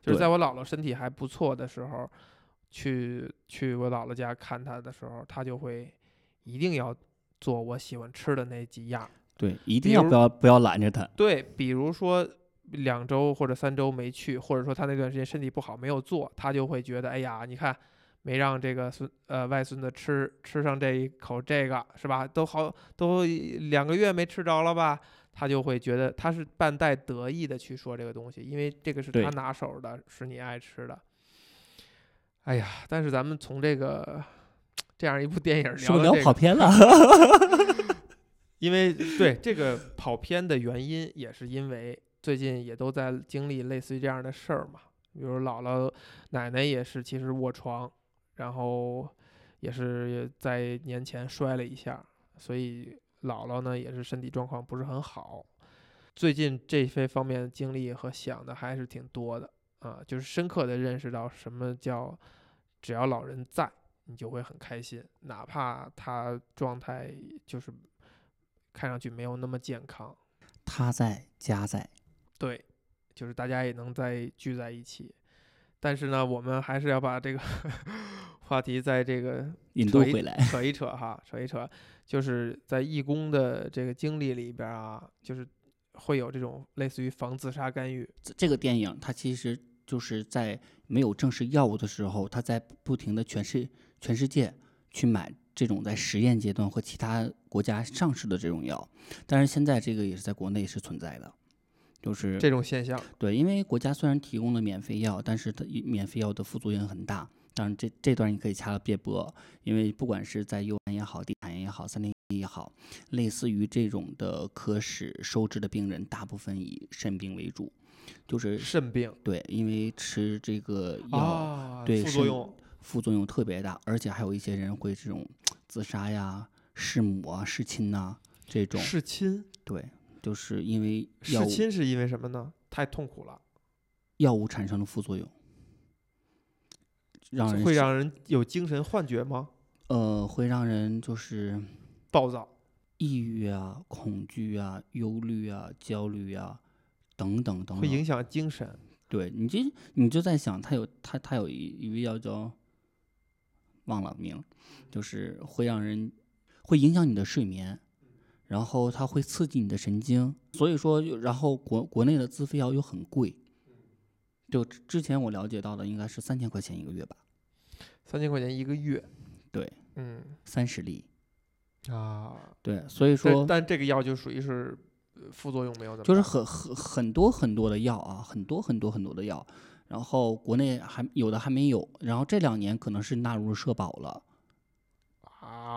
Speaker 1: 就是在我姥姥身体还不错的时候，去去我姥姥家看他的时候，他就会一定要做我喜欢吃的那几样。
Speaker 2: 对，一定要不要不要拦着他。
Speaker 1: 对，比如说两周或者三周没去，或者说他那段时间身体不好没有做，他就会觉得，哎呀，你看没让这个孙呃外孙子吃吃上这一口这个是吧？都好都两个月没吃着了吧？他就会觉得他是半带得意的去说这个东西，因为这个是他拿手的，是你爱吃的。哎呀，但是咱们从这个这样一部电影
Speaker 2: 聊跑偏了？
Speaker 1: 因为对这个跑偏的原因，也是因为最近也都在经历类似于这样的事儿嘛。比如姥姥、奶奶也是，其实卧床，然后也是在年前摔了一下，所以姥姥呢也是身体状况不是很好。最近这些方面的经历和想的还是挺多的啊，就是深刻的认识到什么叫只要老人在，你就会很开心，哪怕他状态就是看上去没有那么健康。
Speaker 2: 他在家在，
Speaker 1: 对，就是大家也能再聚在一起。但是呢，我们还是要把这个 话题在这个
Speaker 2: 引渡回来。
Speaker 1: 扯一扯哈，扯一扯，就是在义工的这个经历里边啊，就是会有这种类似于防自杀干预。
Speaker 2: 这这个电影它其实就是在没有正式药物的时候，他在不停的全世全世界去买这种在实验阶段和其他国家上市的这种药，但是现在这个也是在国内是存在的，就是
Speaker 1: 这种现象，
Speaker 2: 对，因为国家虽然提供了免费药，但是它免费药的副作用很大。当然这这段你可以掐了别播，因为不管是在幽兰也好，地产也好，三零一也好，类似于这种的可使收治的病人，大部分以肾病为主，就是
Speaker 1: 肾病
Speaker 2: 对，因为吃这个药、
Speaker 1: 啊，
Speaker 2: 对肾
Speaker 1: 副作用
Speaker 2: 副作用特别大，而且还有一些人会这种自杀呀、弑母啊、弑亲呐、这种，
Speaker 1: 弑亲，
Speaker 2: 对，就是因为药
Speaker 1: 弑亲是因为什么呢？太痛苦了，
Speaker 2: 药物产生的副作用，让人
Speaker 1: 会让人有精神幻觉吗？
Speaker 2: 呃会让人就是
Speaker 1: 暴躁，
Speaker 2: 抑郁啊、恐惧啊、忧虑啊、焦虑啊等等等等。
Speaker 1: 会影响精神。
Speaker 2: 对，你就你就在想，他有他他有一一味药叫忘了名，就是会让人会影响你的睡眠，然后它会刺激你的神经，所以说，然后国国内的自费药又很贵，就之之前我了解到的应该是三千块钱一个月吧，
Speaker 1: 三千块钱一个月，
Speaker 2: 对，
Speaker 1: 嗯
Speaker 2: 三十粒，
Speaker 1: 啊，
Speaker 2: 对，所以说
Speaker 1: 但这个药就属于是呃副作用没有
Speaker 2: 就是很很很多很多的药啊，很多很多很多的药，然后国内还有的还没有，然后这两年可能是纳入社保了。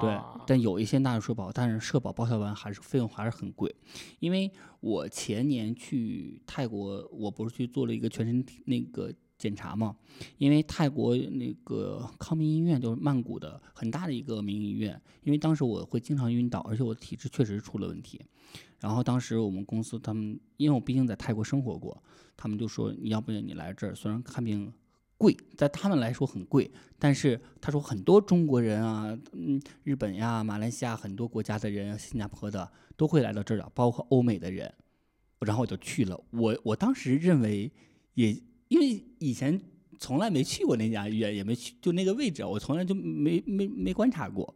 Speaker 2: 对
Speaker 1: 啊，，
Speaker 2: 但有一些纳入社保，但是社保报销完还是费用还是很贵。因为我前年去泰国，我不是去做了一个全身那个检查嘛？因为泰国那个康明医院就是曼谷的很大的一个民营医院，因为当时我会经常晕倒，而且我体质确实出了问题。然后当时我们公司他们，因为我毕竟在泰国生活过，他们就说你要不然你来这儿，虽然看病贵，在他们来说很贵，但是他说很多中国人啊，嗯，日本呀、马来西亚很多国家的人，新加坡的都会来到这儿的，包括欧美的人。然后我就去了，我我当时认为也因为以前从来没去过那家医院，也没去就那个位置，我从来就没没没观察过。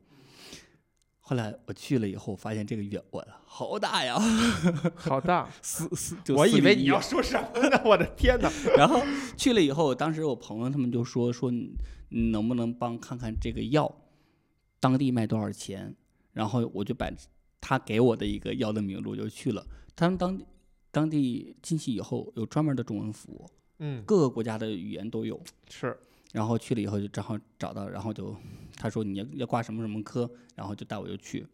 Speaker 2: 后来我去了以后，发现这个院，我的好大呀，
Speaker 1: 好大，
Speaker 2: 四四，就
Speaker 1: 我以为你要说什么呢？我的天哪！
Speaker 2: 然后去了以后，当时我朋友他们就说说你你能不能帮看看这个药，当地卖多少钱？然后我就把他给我的一个药的名录就去了。他们当地当地进去以后有专门的中文服务，
Speaker 1: 嗯，
Speaker 2: 各个国家的语言都有。
Speaker 1: 是
Speaker 2: 然后去了以后就正好找到，然后就他说你要要挂什么什么科，然后就带我就去，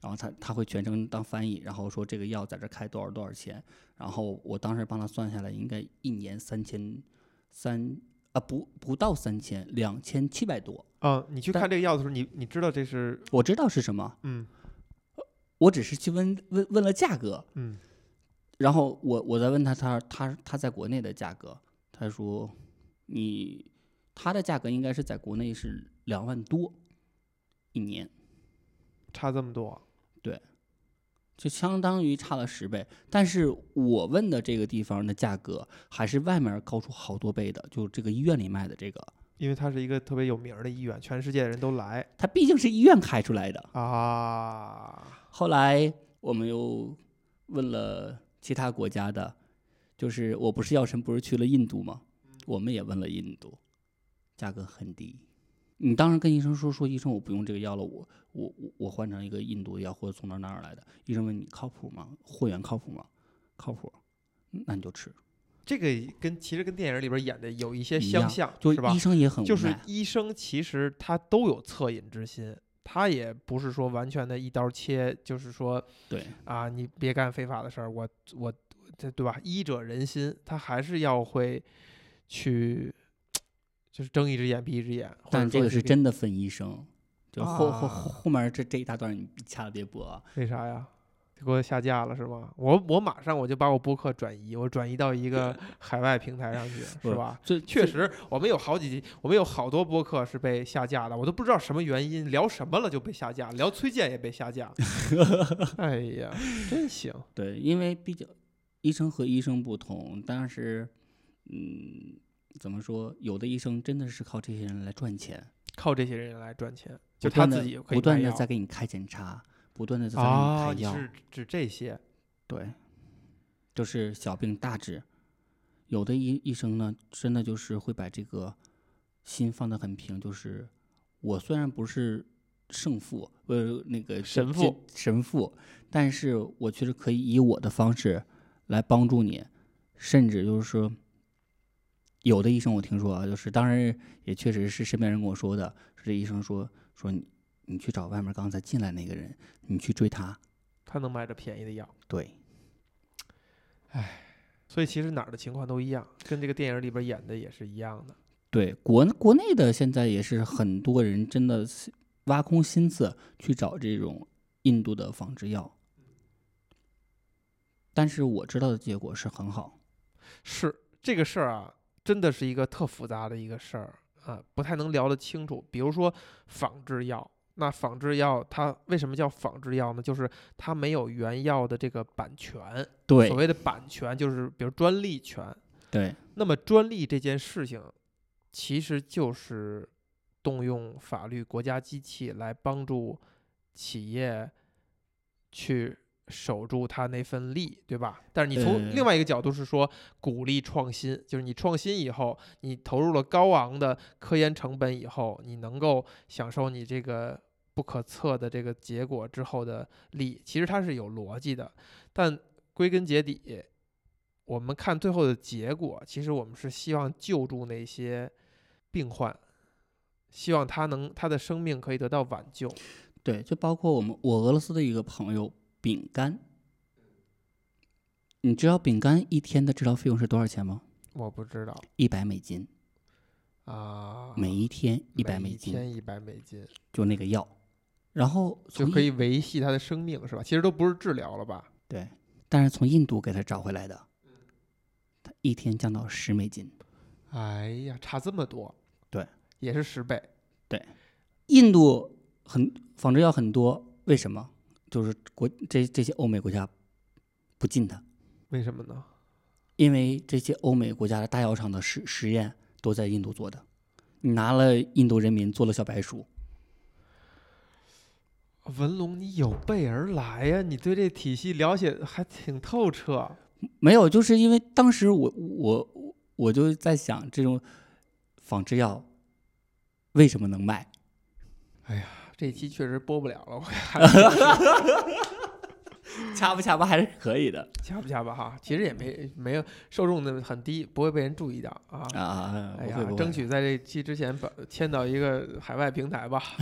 Speaker 2: 然后他他会全程当翻译，然后说这个药在这开多少多少钱，然后我当时帮他算下来，应该一年三千三啊不不到三千，两千七百多，
Speaker 1: 啊，你去
Speaker 2: 但
Speaker 1: 看这个药的时候，你你知道这是
Speaker 2: 我知道是什么，
Speaker 1: 嗯。
Speaker 2: 我只是去问问问了价格，
Speaker 1: 嗯。
Speaker 2: 然后我我再问他他他他在国内的价格，他说你他的价格应该是在国内是两万多一年。
Speaker 1: 差这么多，对
Speaker 2: 就相当于差了十倍。但是我问的这个地方的价格还是外面高出好多倍的，就这个医院里卖的这个，
Speaker 1: 因为它是一个特别有名儿的医院，全世界的人都来
Speaker 2: 它毕竟是医院开出来的。
Speaker 1: 啊。
Speaker 2: 后来我们又问了其他国家的，就是我不是药神不是去了印度吗？我们也问了印度，价格很低。你当时跟医生说说，医生我不用这个药了，我我我我换成一个印度药或者从哪儿哪儿来的。医生问你靠谱吗？货源靠谱吗？靠谱，嗯那你就吃。
Speaker 1: 这个跟其实跟电影里边演的有一些相像，吧
Speaker 2: 就是医？生也很
Speaker 1: 就是医生其实他都有恻隐之心，他也不是说完全的一刀切，就是说
Speaker 2: 对
Speaker 1: 啊，你别干非法的事儿，我我这对吧？医者仁心，他还是要会去，就是睁一只眼闭一只眼。
Speaker 2: 但这个
Speaker 1: 是
Speaker 2: 真的分医生，就后后
Speaker 1: 啊
Speaker 2: 后后面这这一大段你掐了别播啊。
Speaker 1: 为啥呀？给我下架了是吗？我我马上我就把我播客转移，我转移到一个 海外平台上去，是吧？
Speaker 2: 这
Speaker 1: 确实，我们有好几集，我们有好多播客是被下架的，我都不知道什么原因，聊什么了就被下架，聊崔健也被下架。哎呀，真行！
Speaker 2: 对，因为毕竟医生和医生不同，但是嗯，怎么说？有的医生真的是靠这些人来赚钱，
Speaker 1: 靠这些人来赚钱，就他自己
Speaker 2: 不断的在给你开检查，不断的在给
Speaker 1: 啊，
Speaker 2: 你开药。
Speaker 1: 你是指这些？
Speaker 2: 对，就是小病大治。有的医医生呢，真的就是会把这个心放得很平，就是我虽然不是圣父，呃，那个
Speaker 1: 神父，
Speaker 2: 神父，但是我确实可以以我的方式来帮助你，甚至就是说，有的医生我听说啊，就是当然也确实是身边人跟我说的，是这医生说说你你去找外面刚才进来那个人，你去追他，
Speaker 1: 他能买着便宜的药，
Speaker 2: 对。
Speaker 1: 所以其实哪儿的情况都一样，跟这个电影里边演的也是一样的。
Speaker 2: 对，国国内的现在也是很多人真的是挖空心思去找这种印度的仿制药，但是我知道的结果是很好。
Speaker 1: 是这个事儿啊，真的是一个特复杂的一个事儿啊，不太能聊得清楚。比如说仿制药，那仿制药它为什么叫仿制药呢？就是它没有原药的这个版权。
Speaker 2: 对
Speaker 1: 所谓的版权就是比如专利权。
Speaker 2: 对
Speaker 1: 那么专利这件事情，其实就是动用法律、国家机器来帮助企业去守住他那份力，对吧？但是你从
Speaker 2: 呃
Speaker 1: 另外一个角度是说，鼓励创新，就是你创新以后，你投入了高昂的科研成本以后，你能够享受你这个不可测的这个结果之后的利，其实它是有逻辑的。但归根结底，我们看最后的结果，其实我们是希望救助那些病患，希望他能他的生命可以得到挽救。
Speaker 2: 对，就包括我们我俄罗斯的一个朋友饼干，你知道饼干一天的治疗费用是多少钱吗？
Speaker 1: 我不知道
Speaker 2: 一百美金，
Speaker 1: 啊，
Speaker 2: 每一天一百
Speaker 1: 每一
Speaker 2: 美金，
Speaker 1: 天一百美金
Speaker 2: 就那个药，然后
Speaker 1: 就可以维系他的生命，是吧？其实都不是治疗了吧？
Speaker 2: 对，但是从印度给他找回来的，他一天降到十美金。
Speaker 1: 哎呀，差这么多，
Speaker 2: 对，
Speaker 1: 也是十倍。
Speaker 2: 对印度很仿制药很多，为什么？就是国这这些欧美国家不进它，
Speaker 1: 为什么呢？
Speaker 2: 因为这些欧美国家的大药厂的实实验都在印度做的，你拿了印度人民做了小白鼠，
Speaker 1: 文龙，你有备而来呀，你对这体系了解还挺透彻。
Speaker 2: 没有，就是因为当时我我我就在想，这种仿制药为什么能卖？
Speaker 1: 这期确实播不了了，我看
Speaker 2: 掐不掐吧还是可以的
Speaker 1: 掐不掐吧哈，其实也没没有受众的很低，不会被人注意到啊。
Speaker 2: 啊！
Speaker 1: 哎呀争取在这期之前把签到一个海外平台吧。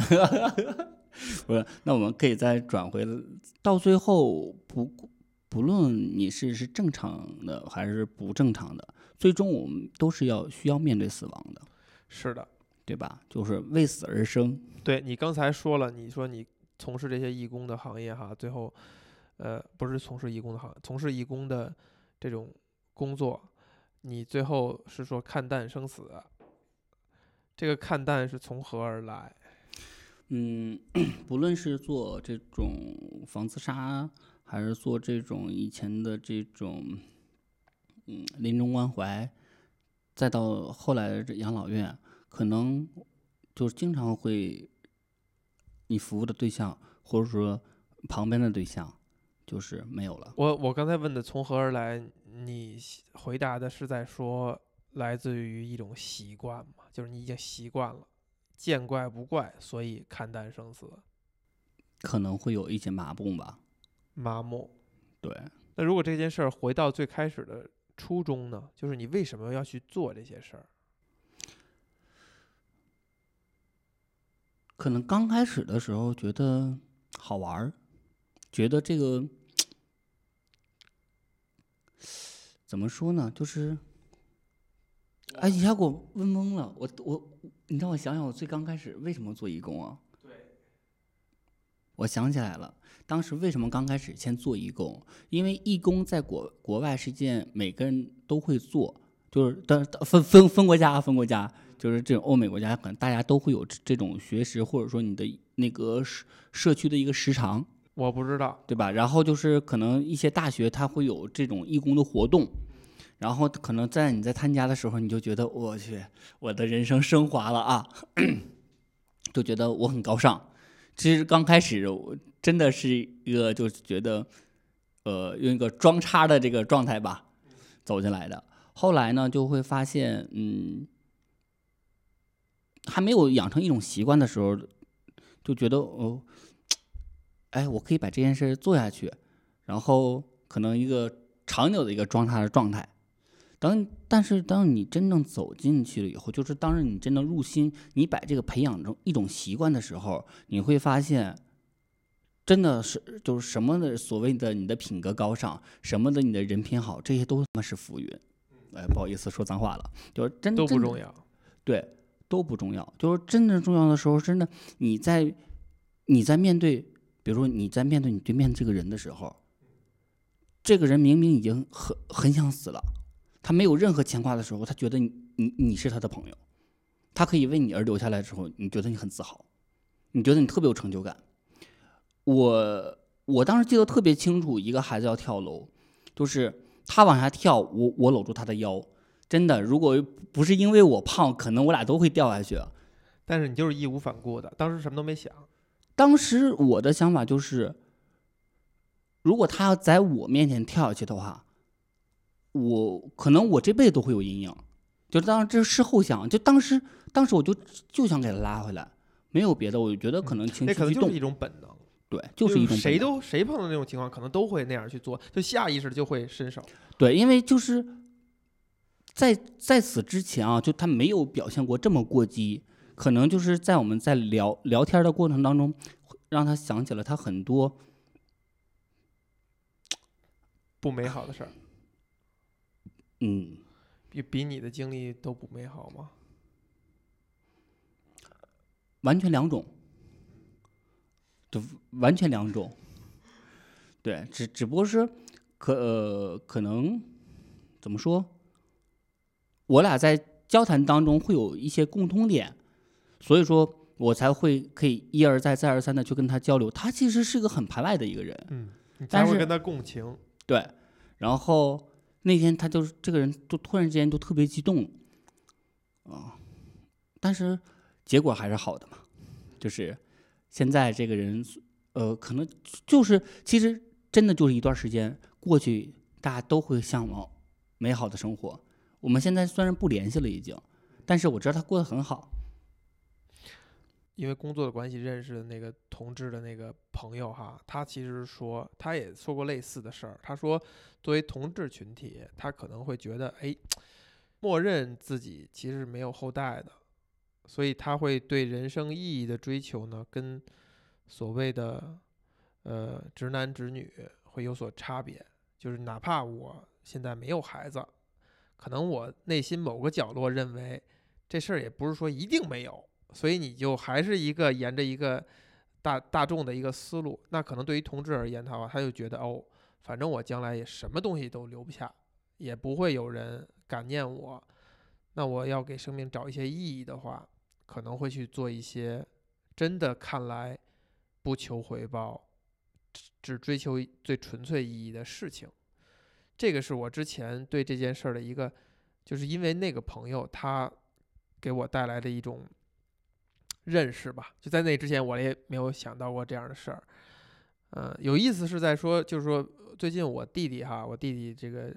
Speaker 2: 不是，那我们可以再转回到最后不不论你是是正常的还是不正常的，最终我们都是要需要面对死亡的，
Speaker 1: 是的，
Speaker 2: 对吧？就是为死而生。
Speaker 1: 对你刚才说了，你说你从事这些义工的行业哈，最后，呃，不是从事义工的行，从事义工的这种工作，你最后是说看淡生死，这个看淡是从何而来？
Speaker 2: 嗯，不论是做这种防自杀，还是做这种以前的这种嗯临终关怀，再到后来的这养老院，可能就是经常会你服务的对象，或者说旁边的对象，就是没有了。
Speaker 1: 我我刚才问的从何而来，你回答的是在说来自于一种习惯嘛，就是你已经习惯了，见怪不怪，所以看淡生死，
Speaker 2: 可能会有一些麻木吧。
Speaker 1: 麻木。
Speaker 2: 对，
Speaker 1: 那如果这件事儿回到最开始的初衷呢？就是你为什么要去做这些事儿？
Speaker 2: 可能刚开始的时候觉得好玩儿，觉得这个怎么说呢？就是，哎，一下给我问懵了。我我，你让我想想，我最刚开始为什么做义工啊？
Speaker 1: 对，
Speaker 2: 我想起来了，当时为什么刚开始先做义工？因为义工在国国外是一件每个人都会做，就是但分分分国家啊分国家，就是这种欧美国家，可能大家都会有这这种学识，或者说你的那个社社区的一个时长，
Speaker 1: 我不知道。
Speaker 2: 对吧？然后就是可能一些大学它会有这种义工的活动，然后可能在你在参加的时候，你就觉得我去，我的人生升华了啊，就觉得我很高尚。其实刚开始我真的是一个就是觉得，呃，用一个装叉的这个状态吧走进来的。后来呢，就会发现，嗯，还没有养成一种习惯的时候，就觉得哦，哎，我可以把这件事做下去，然后可能一个长久的一个状态的状态。当但是当你真正走进去了以后，就是当你真的入心，你把这个培养成一种习惯的时候，你会发现，真的是就是什么的所谓的你的品格高尚，什么的你的人品好，这些都他妈是浮云。哎，不好意思说脏话了，就是真
Speaker 1: 都不重要。
Speaker 2: 对，都不重要。就是真正重要的时候，真的你在你在面对，比如说你在面对你对面这个人的时候，这个人明明已经很很想死了，他没有任何牵挂的时候，他觉得你你你是他的朋友，他可以为你而留下来的时候，你觉得你很自豪，你觉得你特别有成就感。我我当时记得特别清楚，一个孩子要跳楼，就是他往下跳，我我搂住他的腰。真的，如果不是因为我胖，可能我俩都会掉下去。
Speaker 1: 但是你就是义无反顾的，当时什么都没想。
Speaker 2: 当时我的想法就是，如果他要在我面前跳下去的话，我可能我这辈子都会有阴影。就当这事后想，就当时当时我就就想给他拉回来，没有别的，我就觉得可能情绪激动
Speaker 1: 那可能就是，一种本能，
Speaker 2: 对，就是一种
Speaker 1: 谁都谁碰到那种情况，可能都会那样去做，就下意识地就会伸手。
Speaker 2: 对，因为就是在在此之前啊，就他没有表现过这么过激，可能就是在我们在聊聊天的过程当中，会让他想起了他很多
Speaker 1: 不美好的事儿，
Speaker 2: 嗯，
Speaker 1: 比比你的经历都不美好吗？
Speaker 2: 完全两种，就完全两种。对，只只不过是可、呃、可能怎么说，我俩在交谈当中会有一些共通点，所以说我才会可以一而再再而三的去跟他交流。他其实是一个很排外的一个人，
Speaker 1: 嗯，
Speaker 2: 但是
Speaker 1: 才会跟他共情。
Speaker 2: 对，然后那天他就是这个人，就突然之间就特别激动，啊、但是结果还是好的嘛，就是现在这个人呃，可能就是其实真的就是一段时间过去，大家都会向往美好的生活。我们现在虽然不联系了已经，但是我知道他过得很好。
Speaker 1: 因为工作的关系认识的那个同志的那个朋友哈，他其实说他也说过类似的事儿。他说，作为同志群体，他可能会觉得，哎，默认自己其实没有后代的，所以他会对人生意义的追求呢，跟所谓的呃直男直女会有所差别。就是哪怕我现在没有孩子，可能我内心某个角落认为这事儿也不是说一定没有。所以你就还是一个沿着一个大大众的一个思路，那可能对于同志而言的话，他就觉得哦，反正我将来也什么东西都留不下，也不会有人感念我，那我要给生命找一些意义的话，可能会去做一些真的看来不求回报，只只追求最纯粹意义的事情。这个是我之前对这件事儿的一个，就是因为那个朋友他给我带来的一种。认识吧，就在那之前，我也没有想到过这样的事儿。嗯，有意思是在说，就是说最近我弟弟哈，我弟弟这个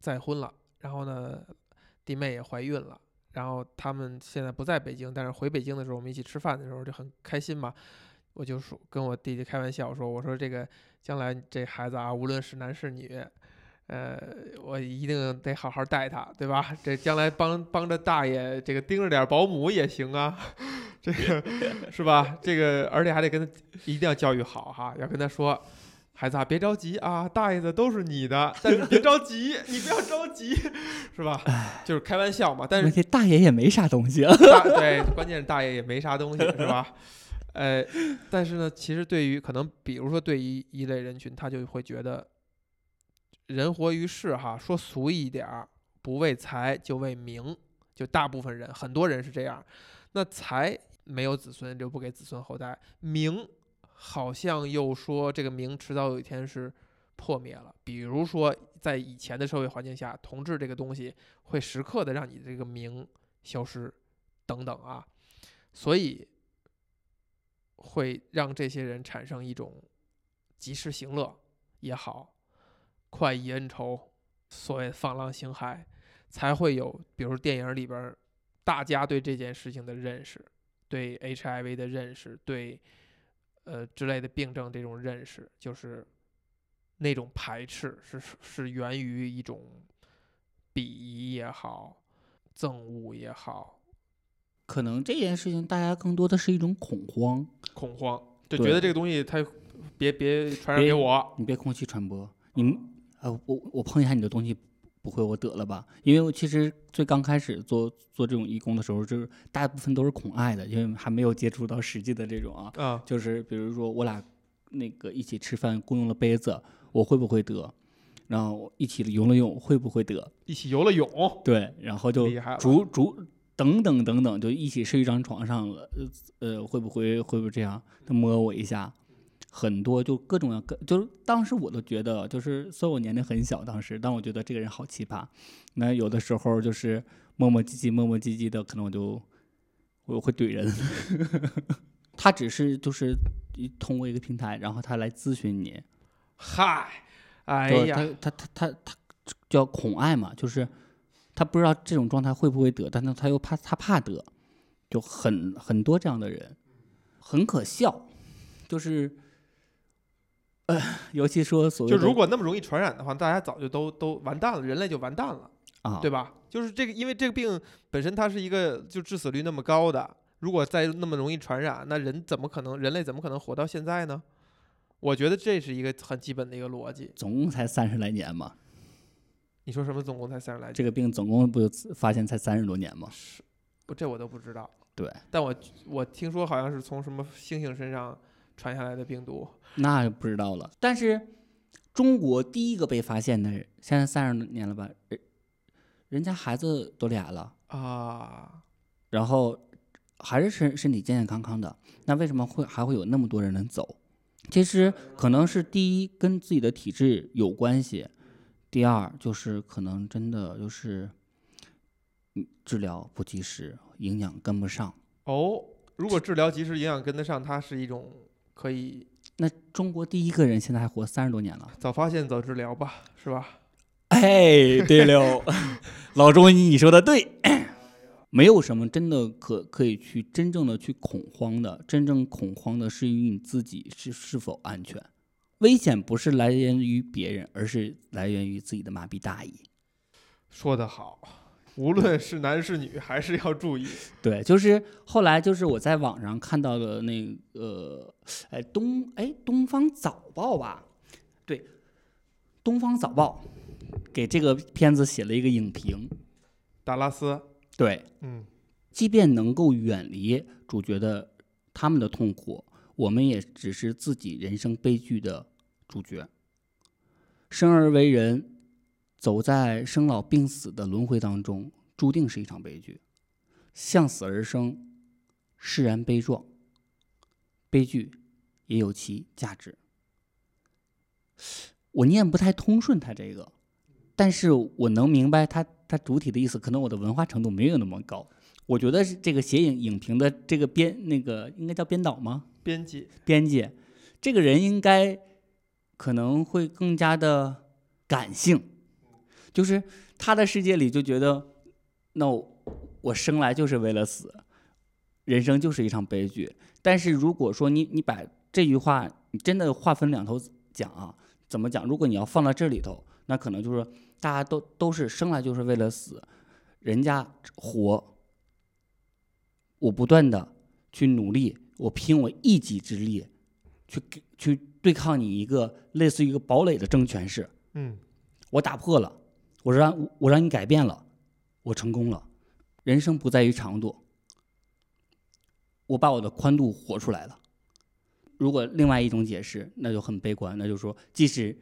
Speaker 1: 再婚了，然后呢，弟妹也怀孕了，然后他们现在不在北京，但是回北京的时候，我们一起吃饭的时候就很开心嘛。我就说跟我弟弟开玩笑说，我说这个将来这孩子啊，无论是男是女。呃，我一定得好好带他，对吧？这将来帮帮着大爷这个盯着点保姆也行啊，这个是吧？这个而且还得跟他一定要教育好哈，要跟他说，孩子啊，别着急啊，大爷的都是你的，但是别着急，你不要着急，是吧？就是开玩笑嘛。但是
Speaker 2: 这大爷也没啥东西啊。
Speaker 1: 对，关键是大爷也没啥东西，是吧？呃，但是呢，其实对于可能比如说对于一类人群，他就会觉得。人活于世，哈，说俗一点儿，不为财就为名，就大部分人，很多人是这样。那财没有子孙，留不给子孙后代；名好像又说这个名迟早有一天是破灭了。比如说，在以前的社会环境下，同志这个东西会时刻的让你这个名消失，等等啊，所以会让这些人产生一种及时行乐也好。快意恩仇，所谓放浪形骸，才会有，比如电影里边，大家对这件事情的认识，对 HIV 的认识，对，呃之类的病症这种认识，就是那种排斥，是是源于一种鄙夷也好，憎恶也好，
Speaker 2: 可能这件事情大家更多的是一种恐慌，
Speaker 1: 恐慌，就觉得这个东西它别别传染给我，
Speaker 2: 你别空气传播，你。呃，我我碰一下你的东西，不会我得了吧？因为我其实最刚开始做做这种义工的时候，就是大部分都是恐爱的，因为还没有接触到实际的这种啊。就是比如说我俩那个一起吃饭共用了杯子，我会不会得？然后一起游了泳会不会得？
Speaker 1: 一起游了泳，
Speaker 2: 对，然后就逐逐等等等等，就一起睡一张床上了，呃，会不会会不会这样？他摸我一下。很多就各种各，就是当时我都觉得，就是虽然我年龄很小，当时，但我觉得这个人好奇葩。那有的时候就是磨磨唧唧、磨磨唧唧的，可能我就我会怼人。他只是就是通过一个平台，然后他来咨询你。
Speaker 1: 嗨，哎
Speaker 2: 呀，他他他他他叫恐爱嘛，就是他不知道这种状态会不会得，但是他又怕他怕得，就很很多这样的人，很可笑，就是。呃，尤其说所谓
Speaker 1: 就如果那么容易传染的话，大家早就都都完蛋了，人类就完蛋了
Speaker 2: 啊，
Speaker 1: 对吧？就是这个，因为这个病本身它是一个就致死率那么高的，如果再那么容易传染，那人怎么可能人类怎么可能活到现在呢？我觉得这是一个很基本的一个逻辑。
Speaker 2: 总共才三十来年嘛？
Speaker 1: 你说什么？总共才三十来年？
Speaker 2: 这个病总共不发现才三十多年吗？
Speaker 1: 是，不这我都不知道。
Speaker 2: 对，
Speaker 1: 但我我听说好像是从什么猩猩身上。传下来的病毒，
Speaker 2: 那就不知道了。但是，中国第一个被发现的，现在三十多年了吧？人人家孩子都俩了
Speaker 1: 啊，
Speaker 2: 然后还是身身体健健康康的。那为什么会还会有那么多人能走？其实可能是第一跟自己的体质有关系，第二就是可能真的就是治疗不及时，营养跟不上。
Speaker 1: 哦，如果治疗及时，营养跟得上，它是一种。可以
Speaker 2: 那中国第一个人现在还活三十多年了。
Speaker 1: 早发现早治疗吧，是吧？
Speaker 2: 哎，对了，老中医你说的对，没有什么真的可可以去真正的去恐慌的，真正恐慌的是于你自己是是否安全。危险不是来源于别人，而是来源于自己的麻痹大意。
Speaker 1: 说得好，无论是男是女，还是要注意。
Speaker 2: 对，就是后来就是我在网上看到的那个，哎东哎东方早报吧，对，东方早报给这个片子写了一个影评。
Speaker 1: 达拉斯，
Speaker 2: 对，
Speaker 1: 嗯，
Speaker 2: 即便能够远离主角的他们的痛苦，我们也只是自己人生悲剧的主角。生而为人，走在生老病死的轮回当中，注定是一场悲剧。向死而生，释然悲壮，悲剧也有其价值。我念不太通顺他这个，但是我能明白他他主体的意思。可能我的文化程度没有那么高。我觉得是这个写影影评的这个编那个应该叫编导吗？
Speaker 1: 编辑，
Speaker 2: 编辑，这个人应该可能会更加的感性，就是他的世界里就觉得，那我我生来就是为了死，人生就是一场悲剧。但是如果说你你把这句话你真的划分两头讲啊，怎么讲？如果你要放到这里头，那可能就是大家都都是生来就是为了死，人家活，我不断的去努力，我拼我一己之力，去给去对抗你一个类似于一个堡垒的政权是，
Speaker 1: 嗯，
Speaker 2: 我打破了，我让我让你改变了，我成功了。人生不在于长度，我把我的宽度活出来了。如果另外一种解释，那就很悲观，那就是说，即使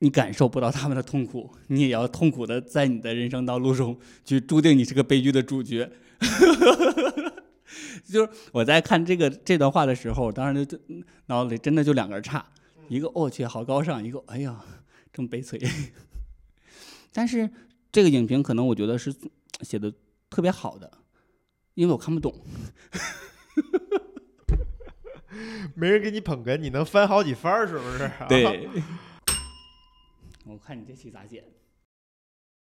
Speaker 2: 你感受不到他们的痛苦，你也要痛苦的在你的人生道路中去注定你是个悲剧的主角。就是我在看这个这段话的时候，当时就脑子里真的就两个叉，一个我去好高尚，一个哎呀这么悲催。但是这个影评可能我觉得是写的特别好的，因为我看不懂。
Speaker 1: 没人给你捧哏，你能翻好几番儿，是不是？
Speaker 2: 对 我看你这期咋剪。